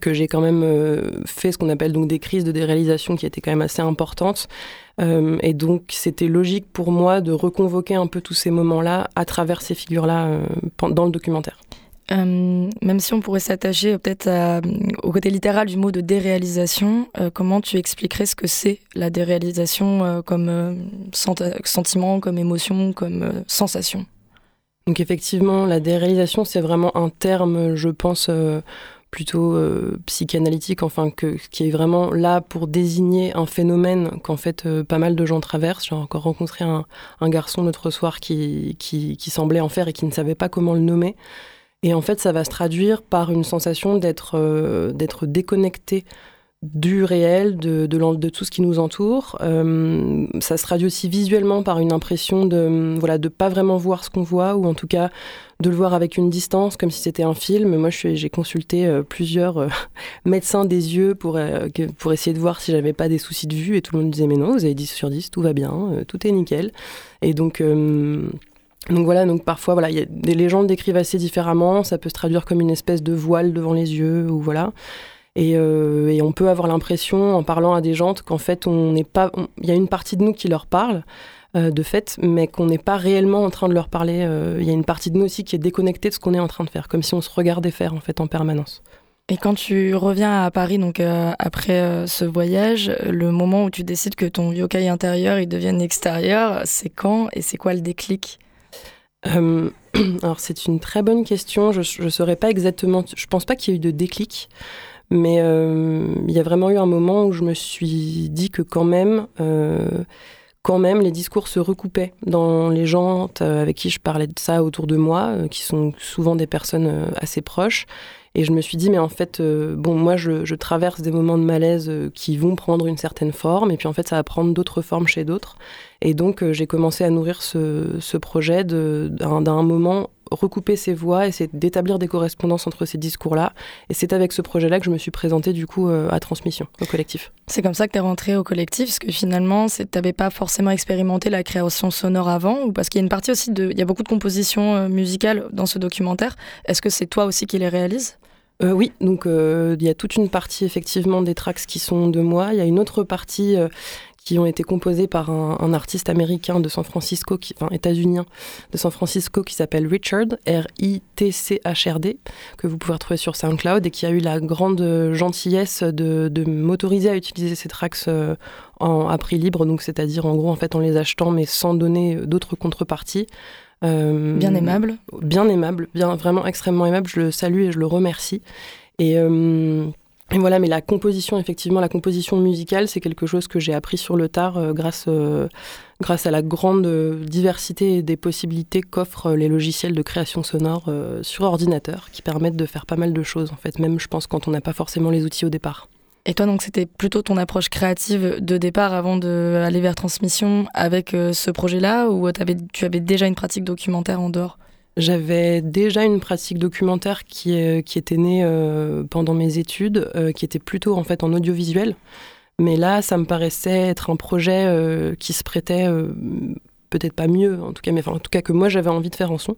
que j'ai quand même euh, fait ce qu'on appelle donc des crises de déréalisation qui étaient quand même assez importantes. Euh, et donc, c'était logique pour moi de reconvoquer un peu tous ces moments-là à travers ces figures-là euh, dans le documentaire. Euh, même si on pourrait s'attacher peut-être au côté littéral du mot de déréalisation, comment tu expliquerais ce que c'est la déréalisation comme sent- sentiment, comme émotion, comme sensation? Donc effectivement, la déréalisation, c'est vraiment un terme, je pense, plutôt euh, psychanalytique, enfin, que, qui est vraiment là pour désigner un phénomène qu'en fait euh, pas mal de gens traversent. J'ai encore rencontré un, un garçon l'autre soir qui, qui, qui semblait en faire et qui ne savait pas comment le nommer. Et en fait, ça va se traduire par une sensation d'être euh, d'être déconnecté du réel, de, de, tout ce qui nous entoure. Euh, ça se traduit aussi visuellement par une impression de voilà de pas vraiment voir ce qu'on voit, ou en tout cas de le voir avec une distance, comme si c'était un film. Moi, j'ai consulté euh, plusieurs euh, médecins des yeux pour, pour essayer de voir si j'avais pas des soucis de vue, et tout le monde disait mais non, vous avez 10 sur 10, tout va bien, tout est nickel. Et donc... donc voilà, donc parfois, voilà, il y a des, les gens le décrivent assez différemment. Ça peut se traduire comme une espèce de voile devant les yeux, ou voilà. Et, euh, et on peut avoir l'impression, en parlant à des gens, qu'en fait, on n'est pas, il y a une partie de nous qui leur parle, euh, de fait, mais qu'on n'est pas réellement en train de leur parler. Euh, Il y a une partie de nous aussi qui est déconnectée de ce qu'on est en train de faire, comme si on se regardait faire en fait en permanence. Et quand tu reviens à Paris, donc euh, après euh, ce voyage, le moment où tu décides que ton yokai intérieur il devienne extérieur, c'est quand et c'est quoi le déclic? Euh, alors c'est une très bonne question. Je ne saurais pas exactement. Je pense pas qu'il y ait eu de déclic, mais euh, il y a vraiment eu un moment où je me suis dit que quand même, euh, quand même, les discours se recoupaient dans les gens euh, avec qui je parlais de ça autour de moi, qui sont souvent des personnes assez proches. Et je me suis dit, mais en fait, bon, moi, je, traverse des moments de malaise qui vont prendre une certaine forme, et puis en fait, ça va prendre d'autres formes chez d'autres. Et donc, j'ai commencé à nourrir ce, projet d'un moment recouper ces voix, essayer d'établir des correspondances entre ces discours-là. Et c'est avec ce projet-là que je me suis présentée, du coup, euh, à Transmission, au collectif. C'est comme ça que tu es rentré au collectif, parce que finalement, tu n'avais pas forcément expérimenté la création sonore avant, ou parce qu'il y a une partie aussi de. Il y a beaucoup de compositions euh, musicales dans ce documentaire. Est-ce que c'est toi aussi qui les réalises? Euh, oui, donc euh, il y a toute une partie effectivement des tracks qui sont de moi. Il y a une autre partie euh, qui ont été composées par un, un artiste américain de San Francisco, qui, enfin états-unien de San Francisco, qui s'appelle Richard, R-I-T-C-H-R-D, que vous pouvez retrouver sur SoundCloud et qui a eu la grande euh, gentillesse de, de m'autoriser à utiliser ces tracks euh, en, à prix libre, donc c'est-à-dire en gros en fait en les achetant mais sans donner d'autres contreparties. Euh, Bien aimable. Bien aimable, bien vraiment extrêmement aimable. Je le salue et je le remercie. Et, euh, et voilà, mais la composition, effectivement, la composition musicale, c'est quelque chose que j'ai appris sur le tard euh, grâce, euh, grâce à la grande euh, diversité des possibilités qu'offrent les logiciels de création sonore sur ordinateur, qui permettent de faire pas mal de choses, en fait, même je pense quand on n'a pas forcément les outils au départ. Et toi, donc, c'était plutôt ton approche créative de départ avant d'aller vers transmission avec ce projet-là, ou tu avais déjà une pratique documentaire en dehors? J'avais déjà une pratique documentaire qui, qui était née euh, pendant mes études, euh, qui était plutôt en fait en audiovisuel. Mais là, ça me paraissait être un projet euh, qui se prêtait euh, peut-être pas mieux, en tout cas, mais en tout cas que moi j'avais envie de faire en son.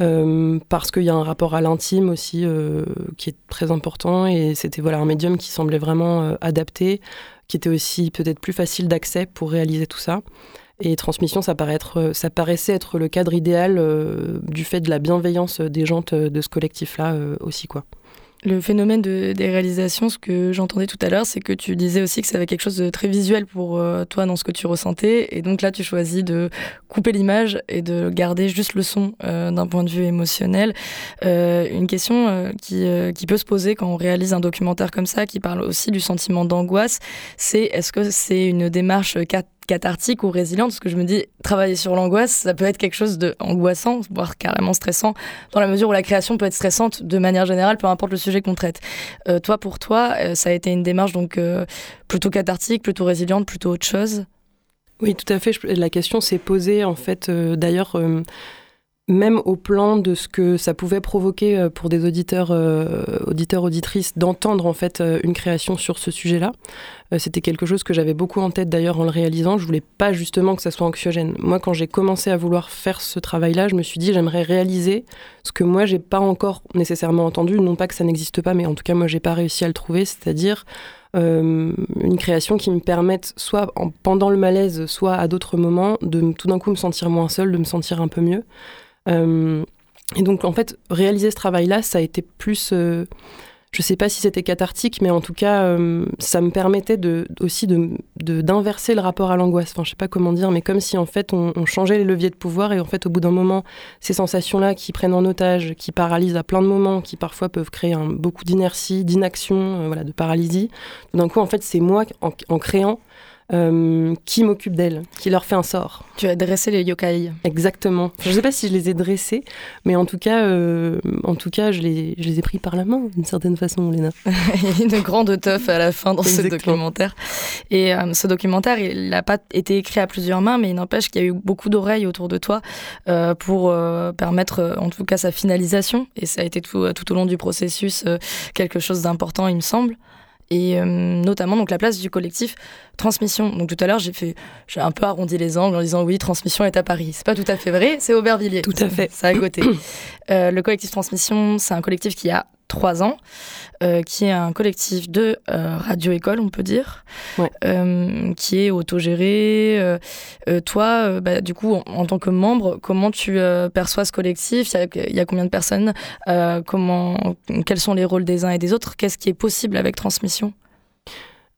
Euh, parce qu'il y a un rapport à l'intime aussi euh, qui est très important et c'était voilà un médium qui semblait vraiment euh, adapté, qui était aussi peut-être plus facile d'accès pour réaliser tout ça. Et transmission, ça, paraît être, ça paraissait être le cadre idéal euh, du fait de la bienveillance des gens de, ce collectif-là euh, aussi quoi. Le phénomène de, des réalisations, ce que j'entendais tout à l'heure, c'est que tu disais aussi que ça avait quelque chose de très visuel pour euh, toi dans ce que tu ressentais. Et donc là, tu choisis de couper l'image et de garder juste le son euh, d'un point de vue émotionnel. Euh, une question euh, qui, euh, peut se poser quand on réalise un documentaire comme ça, qui parle aussi du sentiment d'angoisse, c'est est-ce que c'est une démarche cathartique ou résiliente parce que je me dis travailler sur l'angoisse ça peut être quelque chose de angoissant voire carrément stressant dans la mesure où la création peut être stressante de manière générale peu importe le sujet qu'on traite. Euh, toi pour toi euh, ça a été une démarche donc euh, plutôt cathartique plutôt résiliente plutôt autre chose? Oui tout à fait. La question s'est posée en fait d'ailleurs même au plan de ce que ça pouvait provoquer euh, pour des auditeurs, euh, auditeurs auditrices d'entendre en fait euh, une création sur ce sujet-là. Euh, C'était quelque chose que j'avais beaucoup en tête d'ailleurs en le réalisant. Je voulais pas justement que ça soit anxiogène. Moi, quand j'ai commencé à vouloir faire ce travail-là, je me suis dit j'aimerais réaliser ce que moi j'ai pas encore nécessairement entendu. Non pas que ça n'existe pas, mais en tout cas moi j'ai pas réussi à le trouver, c'est-à-dire euh, une création qui me permette, soit en, pendant le malaise, soit à d'autres moments, de tout d'un coup me sentir moins seule, de me sentir un peu mieux. Euh, et donc, en fait, réaliser ce travail-là, ça a été plus. Euh, je sais pas si c'était cathartique, mais en tout cas, euh, ça me permettait de, aussi de, de- d'inverser le rapport à l'angoisse. Enfin, je sais pas comment dire, mais comme si en fait on, changeait les leviers de pouvoir et en fait au bout d'un moment, ces sensations-là qui prennent en otage, qui paralysent à plein de moments, qui parfois peuvent créer un- beaucoup d'inertie, d'inaction, euh, voilà, de paralysie. D'un coup, en fait, c'est moi en créant euh, qui m'occupe d'elles, qui leur fait un sort. Tu as dressé les yokai. Exactement. Je ne sais pas si je les ai dressés, mais en tout cas, euh, en tout cas, je les, je les ai pris par la main d'une certaine façon, Léna. une grande teuf à la fin dans ce documentaire. Et euh, ce documentaire, il n'a pas été écrit à plusieurs mains, mais il n'empêche qu'il y a eu beaucoup d'oreilles autour de toi euh, pour euh, permettre, en tout cas, sa finalisation. Et ça a été tout, tout au long du processus euh, quelque chose d'important, il me semble. Et euh, notamment donc la place du collectif Transmission. Donc tout à l'heure j'ai fait, j'ai un peu arrondi les angles en disant oui Transmission est à Paris. C'est pas tout à fait vrai, c'est Aubervilliers. Tout à fait. Ça a côté. Euh, le collectif Transmission, c'est un collectif qui a trois ans, euh, qui est un collectif de euh, radio-école, on peut dire, euh, qui est autogéré. Euh, toi, bah, du coup, en, en tant que membre, comment tu perçois ce collectif? Il y, a, il y a combien de personnes? Comment, Quels sont les rôles des uns et des autres? Qu'est-ce qui est possible avec Transmission?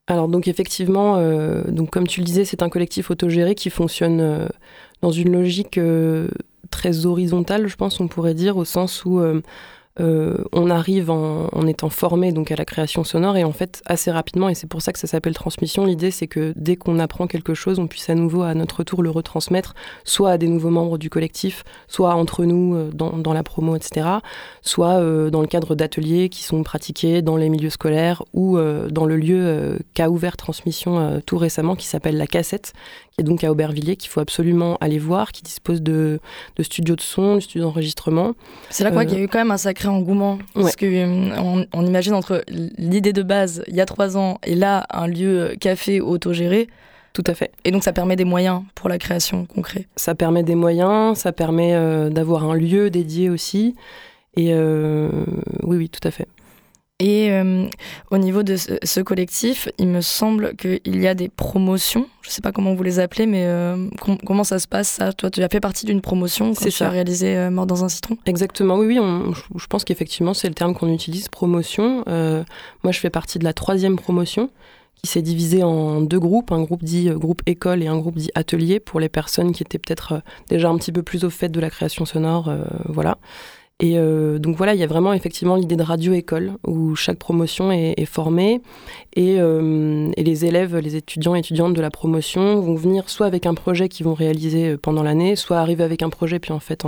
Alors donc effectivement, donc comme tu le disais, c'est un collectif autogéré qui fonctionne dans une logique très horizontale, je pense, on pourrait dire, au sens où euh, on arrive en, étant formé donc à la création sonore et en fait assez rapidement, et c'est pour ça que ça s'appelle transmission. L'idée c'est que dès qu'on apprend quelque chose, on puisse à nouveau à notre tour le retransmettre, soit à des nouveaux membres du collectif, soit entre nous euh, dans, la promo, etc., soit euh, dans le cadre d'ateliers qui sont pratiqués dans les milieux scolaires ou dans le lieu qu'a ouvert transmission tout récemment qui s'appelle la cassette, qui est donc à Aubervilliers, qu'il faut absolument aller voir, qui dispose de, de studios de son, de studios d'enregistrement. C'est là quoi Euh, qu'il y a eu quand même un sacré engouement. Parce que euh, on, on imagine entre l'idée de base il y a trois ans et là un lieu café autogéré. Tout à fait. Et donc ça permet des moyens pour la création concrète. Ça permet des moyens, ça permet euh, d'avoir un lieu dédié aussi. Et euh, oui, oui, tout à fait. Et euh, au niveau de ce, ce collectif, il me semble qu'il y a des promotions. Je ne sais pas comment vous les appelez, mais euh, com- comment ça se passe ça? Toi, tu as fait partie d'une promotion quand tu ça. as réalisé euh, Mort dans un citron? Exactement, oui, oui. on- je, pense qu'effectivement, c'est le terme qu'on utilise, promotion. Moi, je fais partie de la troisième promotion qui s'est divisée en deux groupes, un groupe dit groupe école et un groupe dit atelier pour les personnes qui étaient peut-être déjà un petit peu plus au fait de la création sonore, voilà. Et euh, donc voilà, il y a vraiment effectivement l'idée de radio-école où chaque promotion est, formée. Et, euh, et les élèves, les étudiants et étudiantes de la promotion vont venir soit avec un projet qu'ils vont réaliser euh, pendant l'année, soit arriver avec un projet puis en fait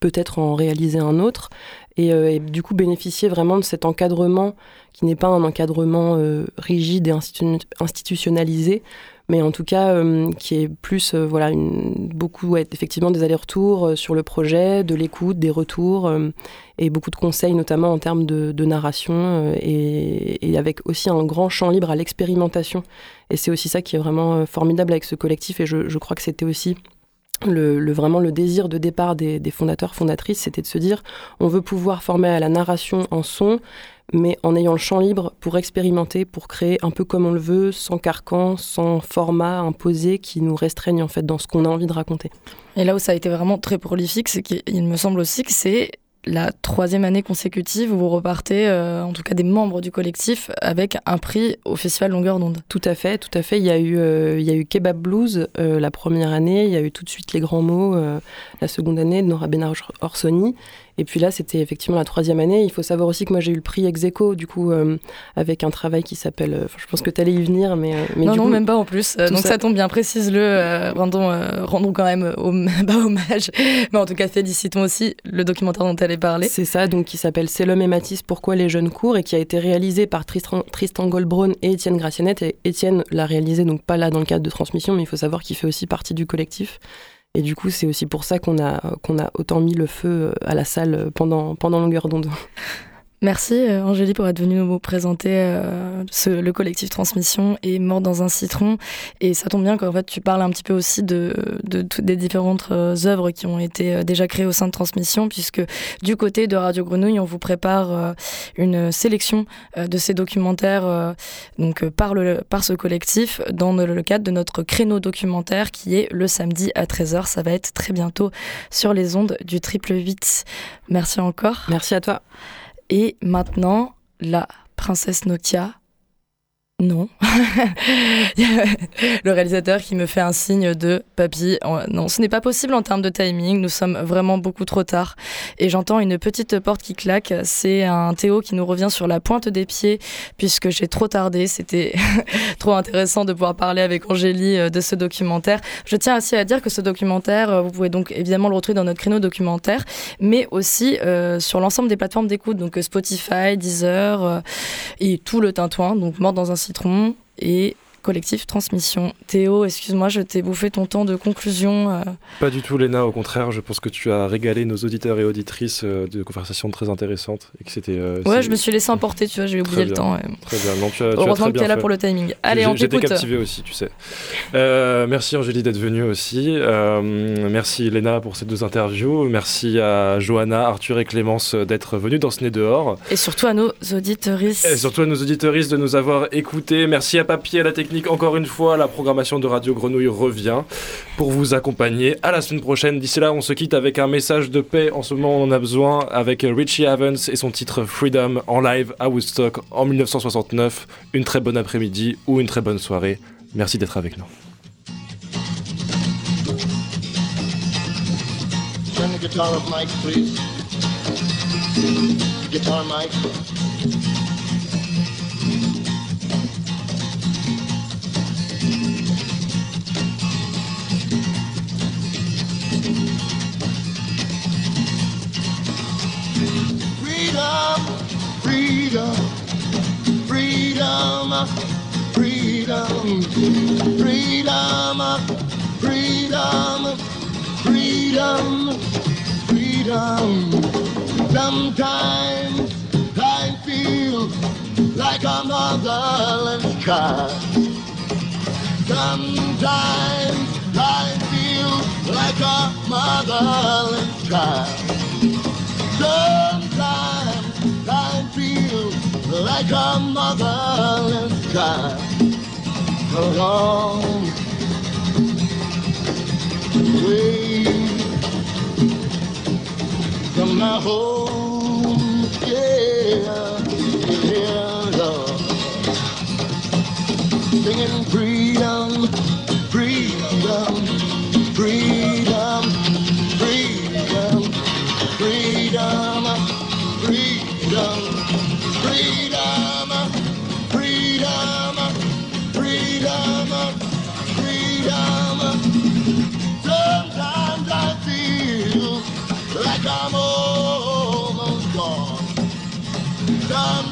peut-être en réaliser un autre. Et, euh, et du coup bénéficier vraiment de cet encadrement qui n'est pas un encadrement euh, rigide et institu- institutionnalisé, mais en tout cas euh, qui est plus euh, voilà beaucoup effectivement des allers-retours euh, sur le projet, de l'écoute, des retours et beaucoup de conseils notamment en termes de, narration et, avec aussi un grand champ libre à l'expérimentation. Et c'est aussi ça qui est vraiment formidable avec ce collectif et je, crois que c'était aussi le- vraiment le désir de départ des, des fondateurs, fondatrices, c'était de se dire on veut pouvoir former à la narration en son, mais en ayant le champ libre pour expérimenter, pour créer un peu comme on le veut, sans carcan, sans format imposé qui nous restreigne en fait dans ce qu'on a envie de raconter. Et là où ça a été vraiment très prolifique, c'est qu'il me semble aussi que c'est la troisième année consécutive où vous repartez, euh, en tout cas des membres du collectif, avec un prix au Festival Longueur d'onde. Tout à fait, tout à fait. Il y a eu, euh, il y a eu Kebab Blues euh, la première année, il y a eu tout de suite Les Grands Mots la seconde année de Nora Benar Orsoni. Et puis là, c'était effectivement la troisième année. Il faut savoir aussi que moi, j'ai eu le prix ex aequo, du coup, euh, avec un travail qui s'appelle. euh, je pense que tu allais y venir, mais. euh, mais non, du non, coup, même pas en plus. Donc ça... tombe bien, précise-le. rendons, rendons quand même bah, hommage. Mais en tout cas, félicitons aussi le documentaire dont elle est parlé. C'est ça, donc qui s'appelle C'est l'homme et Matisse, pourquoi les jeunes courent et qui a été réalisé par Tristan, Tristan Goldbraun et Étienne Gracianette. Et Étienne l'a réalisé, donc pas là dans le cadre de transmission, mais il faut savoir qu'il fait aussi partie du collectif. Et du coup, c'est aussi pour ça qu'on a, qu'on a autant mis le feu à la salle pendant, pendant longueur d'onde. Merci euh, Angélie pour être venue nous présenter euh, le collectif Transmission et Mort dans un citron. Et ça tombe bien qu'en fait tu parles un petit peu aussi de, des différentes euh, œuvres qui ont été déjà créées au sein de Transmission, puisque du côté de Radio Grenouille, on vous prépare une sélection de ces documentaires donc par, le, par ce collectif dans le cadre de notre créneau documentaire qui est le samedi à 13h. Ça va être très bientôt sur les ondes du triple 8. Merci encore. Merci à toi. Et maintenant, la Princesse Nokia. Non. le réalisateur qui me fait un signe de papy. Non, ce n'est pas possible en termes de timing. Nous sommes vraiment beaucoup trop tard. Et j'entends une petite porte qui claque. C'est un Théo qui nous revient sur la pointe des pieds puisque j'ai trop tardé. C'était trop intéressant de pouvoir parler avec Angélie euh, de ce documentaire. Je tiens aussi à dire que ce documentaire, euh, vous pouvez donc évidemment le retrouver dans notre créneau documentaire, mais aussi euh, sur l'ensemble des plateformes d'écoute, donc Spotify, Deezer et tout le tintouin, donc Mort dans un citron et collectif Transmission. Théo, excuse-moi, je t'ai bouffé ton temps de conclusion. euh, Pas du tout, Léna. Au contraire, je pense que tu as régalé nos auditeurs et auditrices euh, de conversations très intéressantes et que c'était. euh, Ouais, je me suis laissé emporter, tu vois, j'ai oublié le temps. ouais. Très bien. Non, tu as, tu as Heureusement très que tu es là fait. pour le timing. Allez, on J'étais t'écoute. captivé aussi, tu sais. Merci Angélie d'être venue aussi. Merci Léna pour ces deux interviews. Merci à Johanna, Arthur et Clémence d'être venus dans ce nez dehors. Et surtout à nos auditeuristes. Et surtout à nos auditeuristes de nous avoir écoutés. Merci à Papy et à la technique encore une fois. La programmation de Radio Grenouille revient pour vous accompagner. À la semaine prochaine. D'ici là, on se quitte avec un message de paix. En ce moment, on en a besoin avec Richie Evans et son titre Freedom en live à Woodstock en 1969. Une très bonne après-midi ou une très bonne soirée. Merci d'être avec nous. Freedom, freedom, freedom, freedom, freedom, freedom, freedom. Sometimes I feel like a motherless child. Sometimes I feel like a motherless child. Feel like a motherless child. Along way from my home, yeah, yeah, Lord. Singing freedom,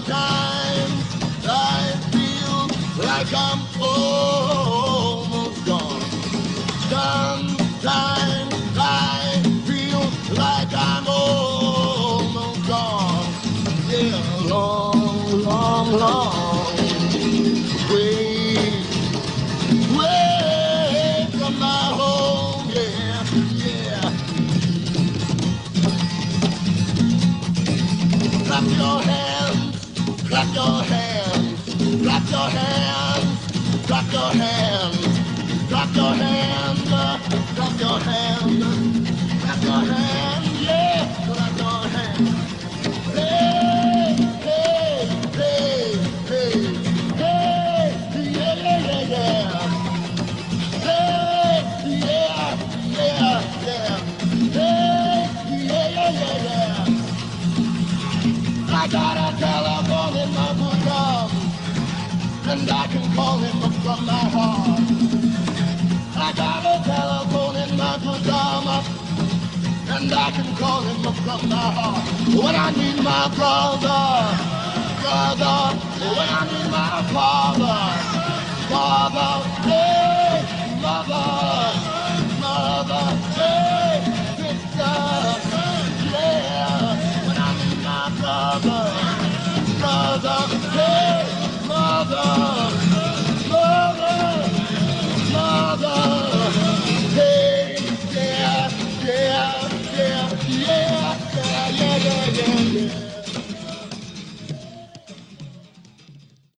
Sometimes I feel like I'm almost your hands, clap your hands, clap your hands, clap your hands, clap your hands, and I can call him up from my heart when I need my brother, brother, when I need my father, father, hey, mother, mother, hey, sister, yeah, when I need my brother, brother, hey, mother.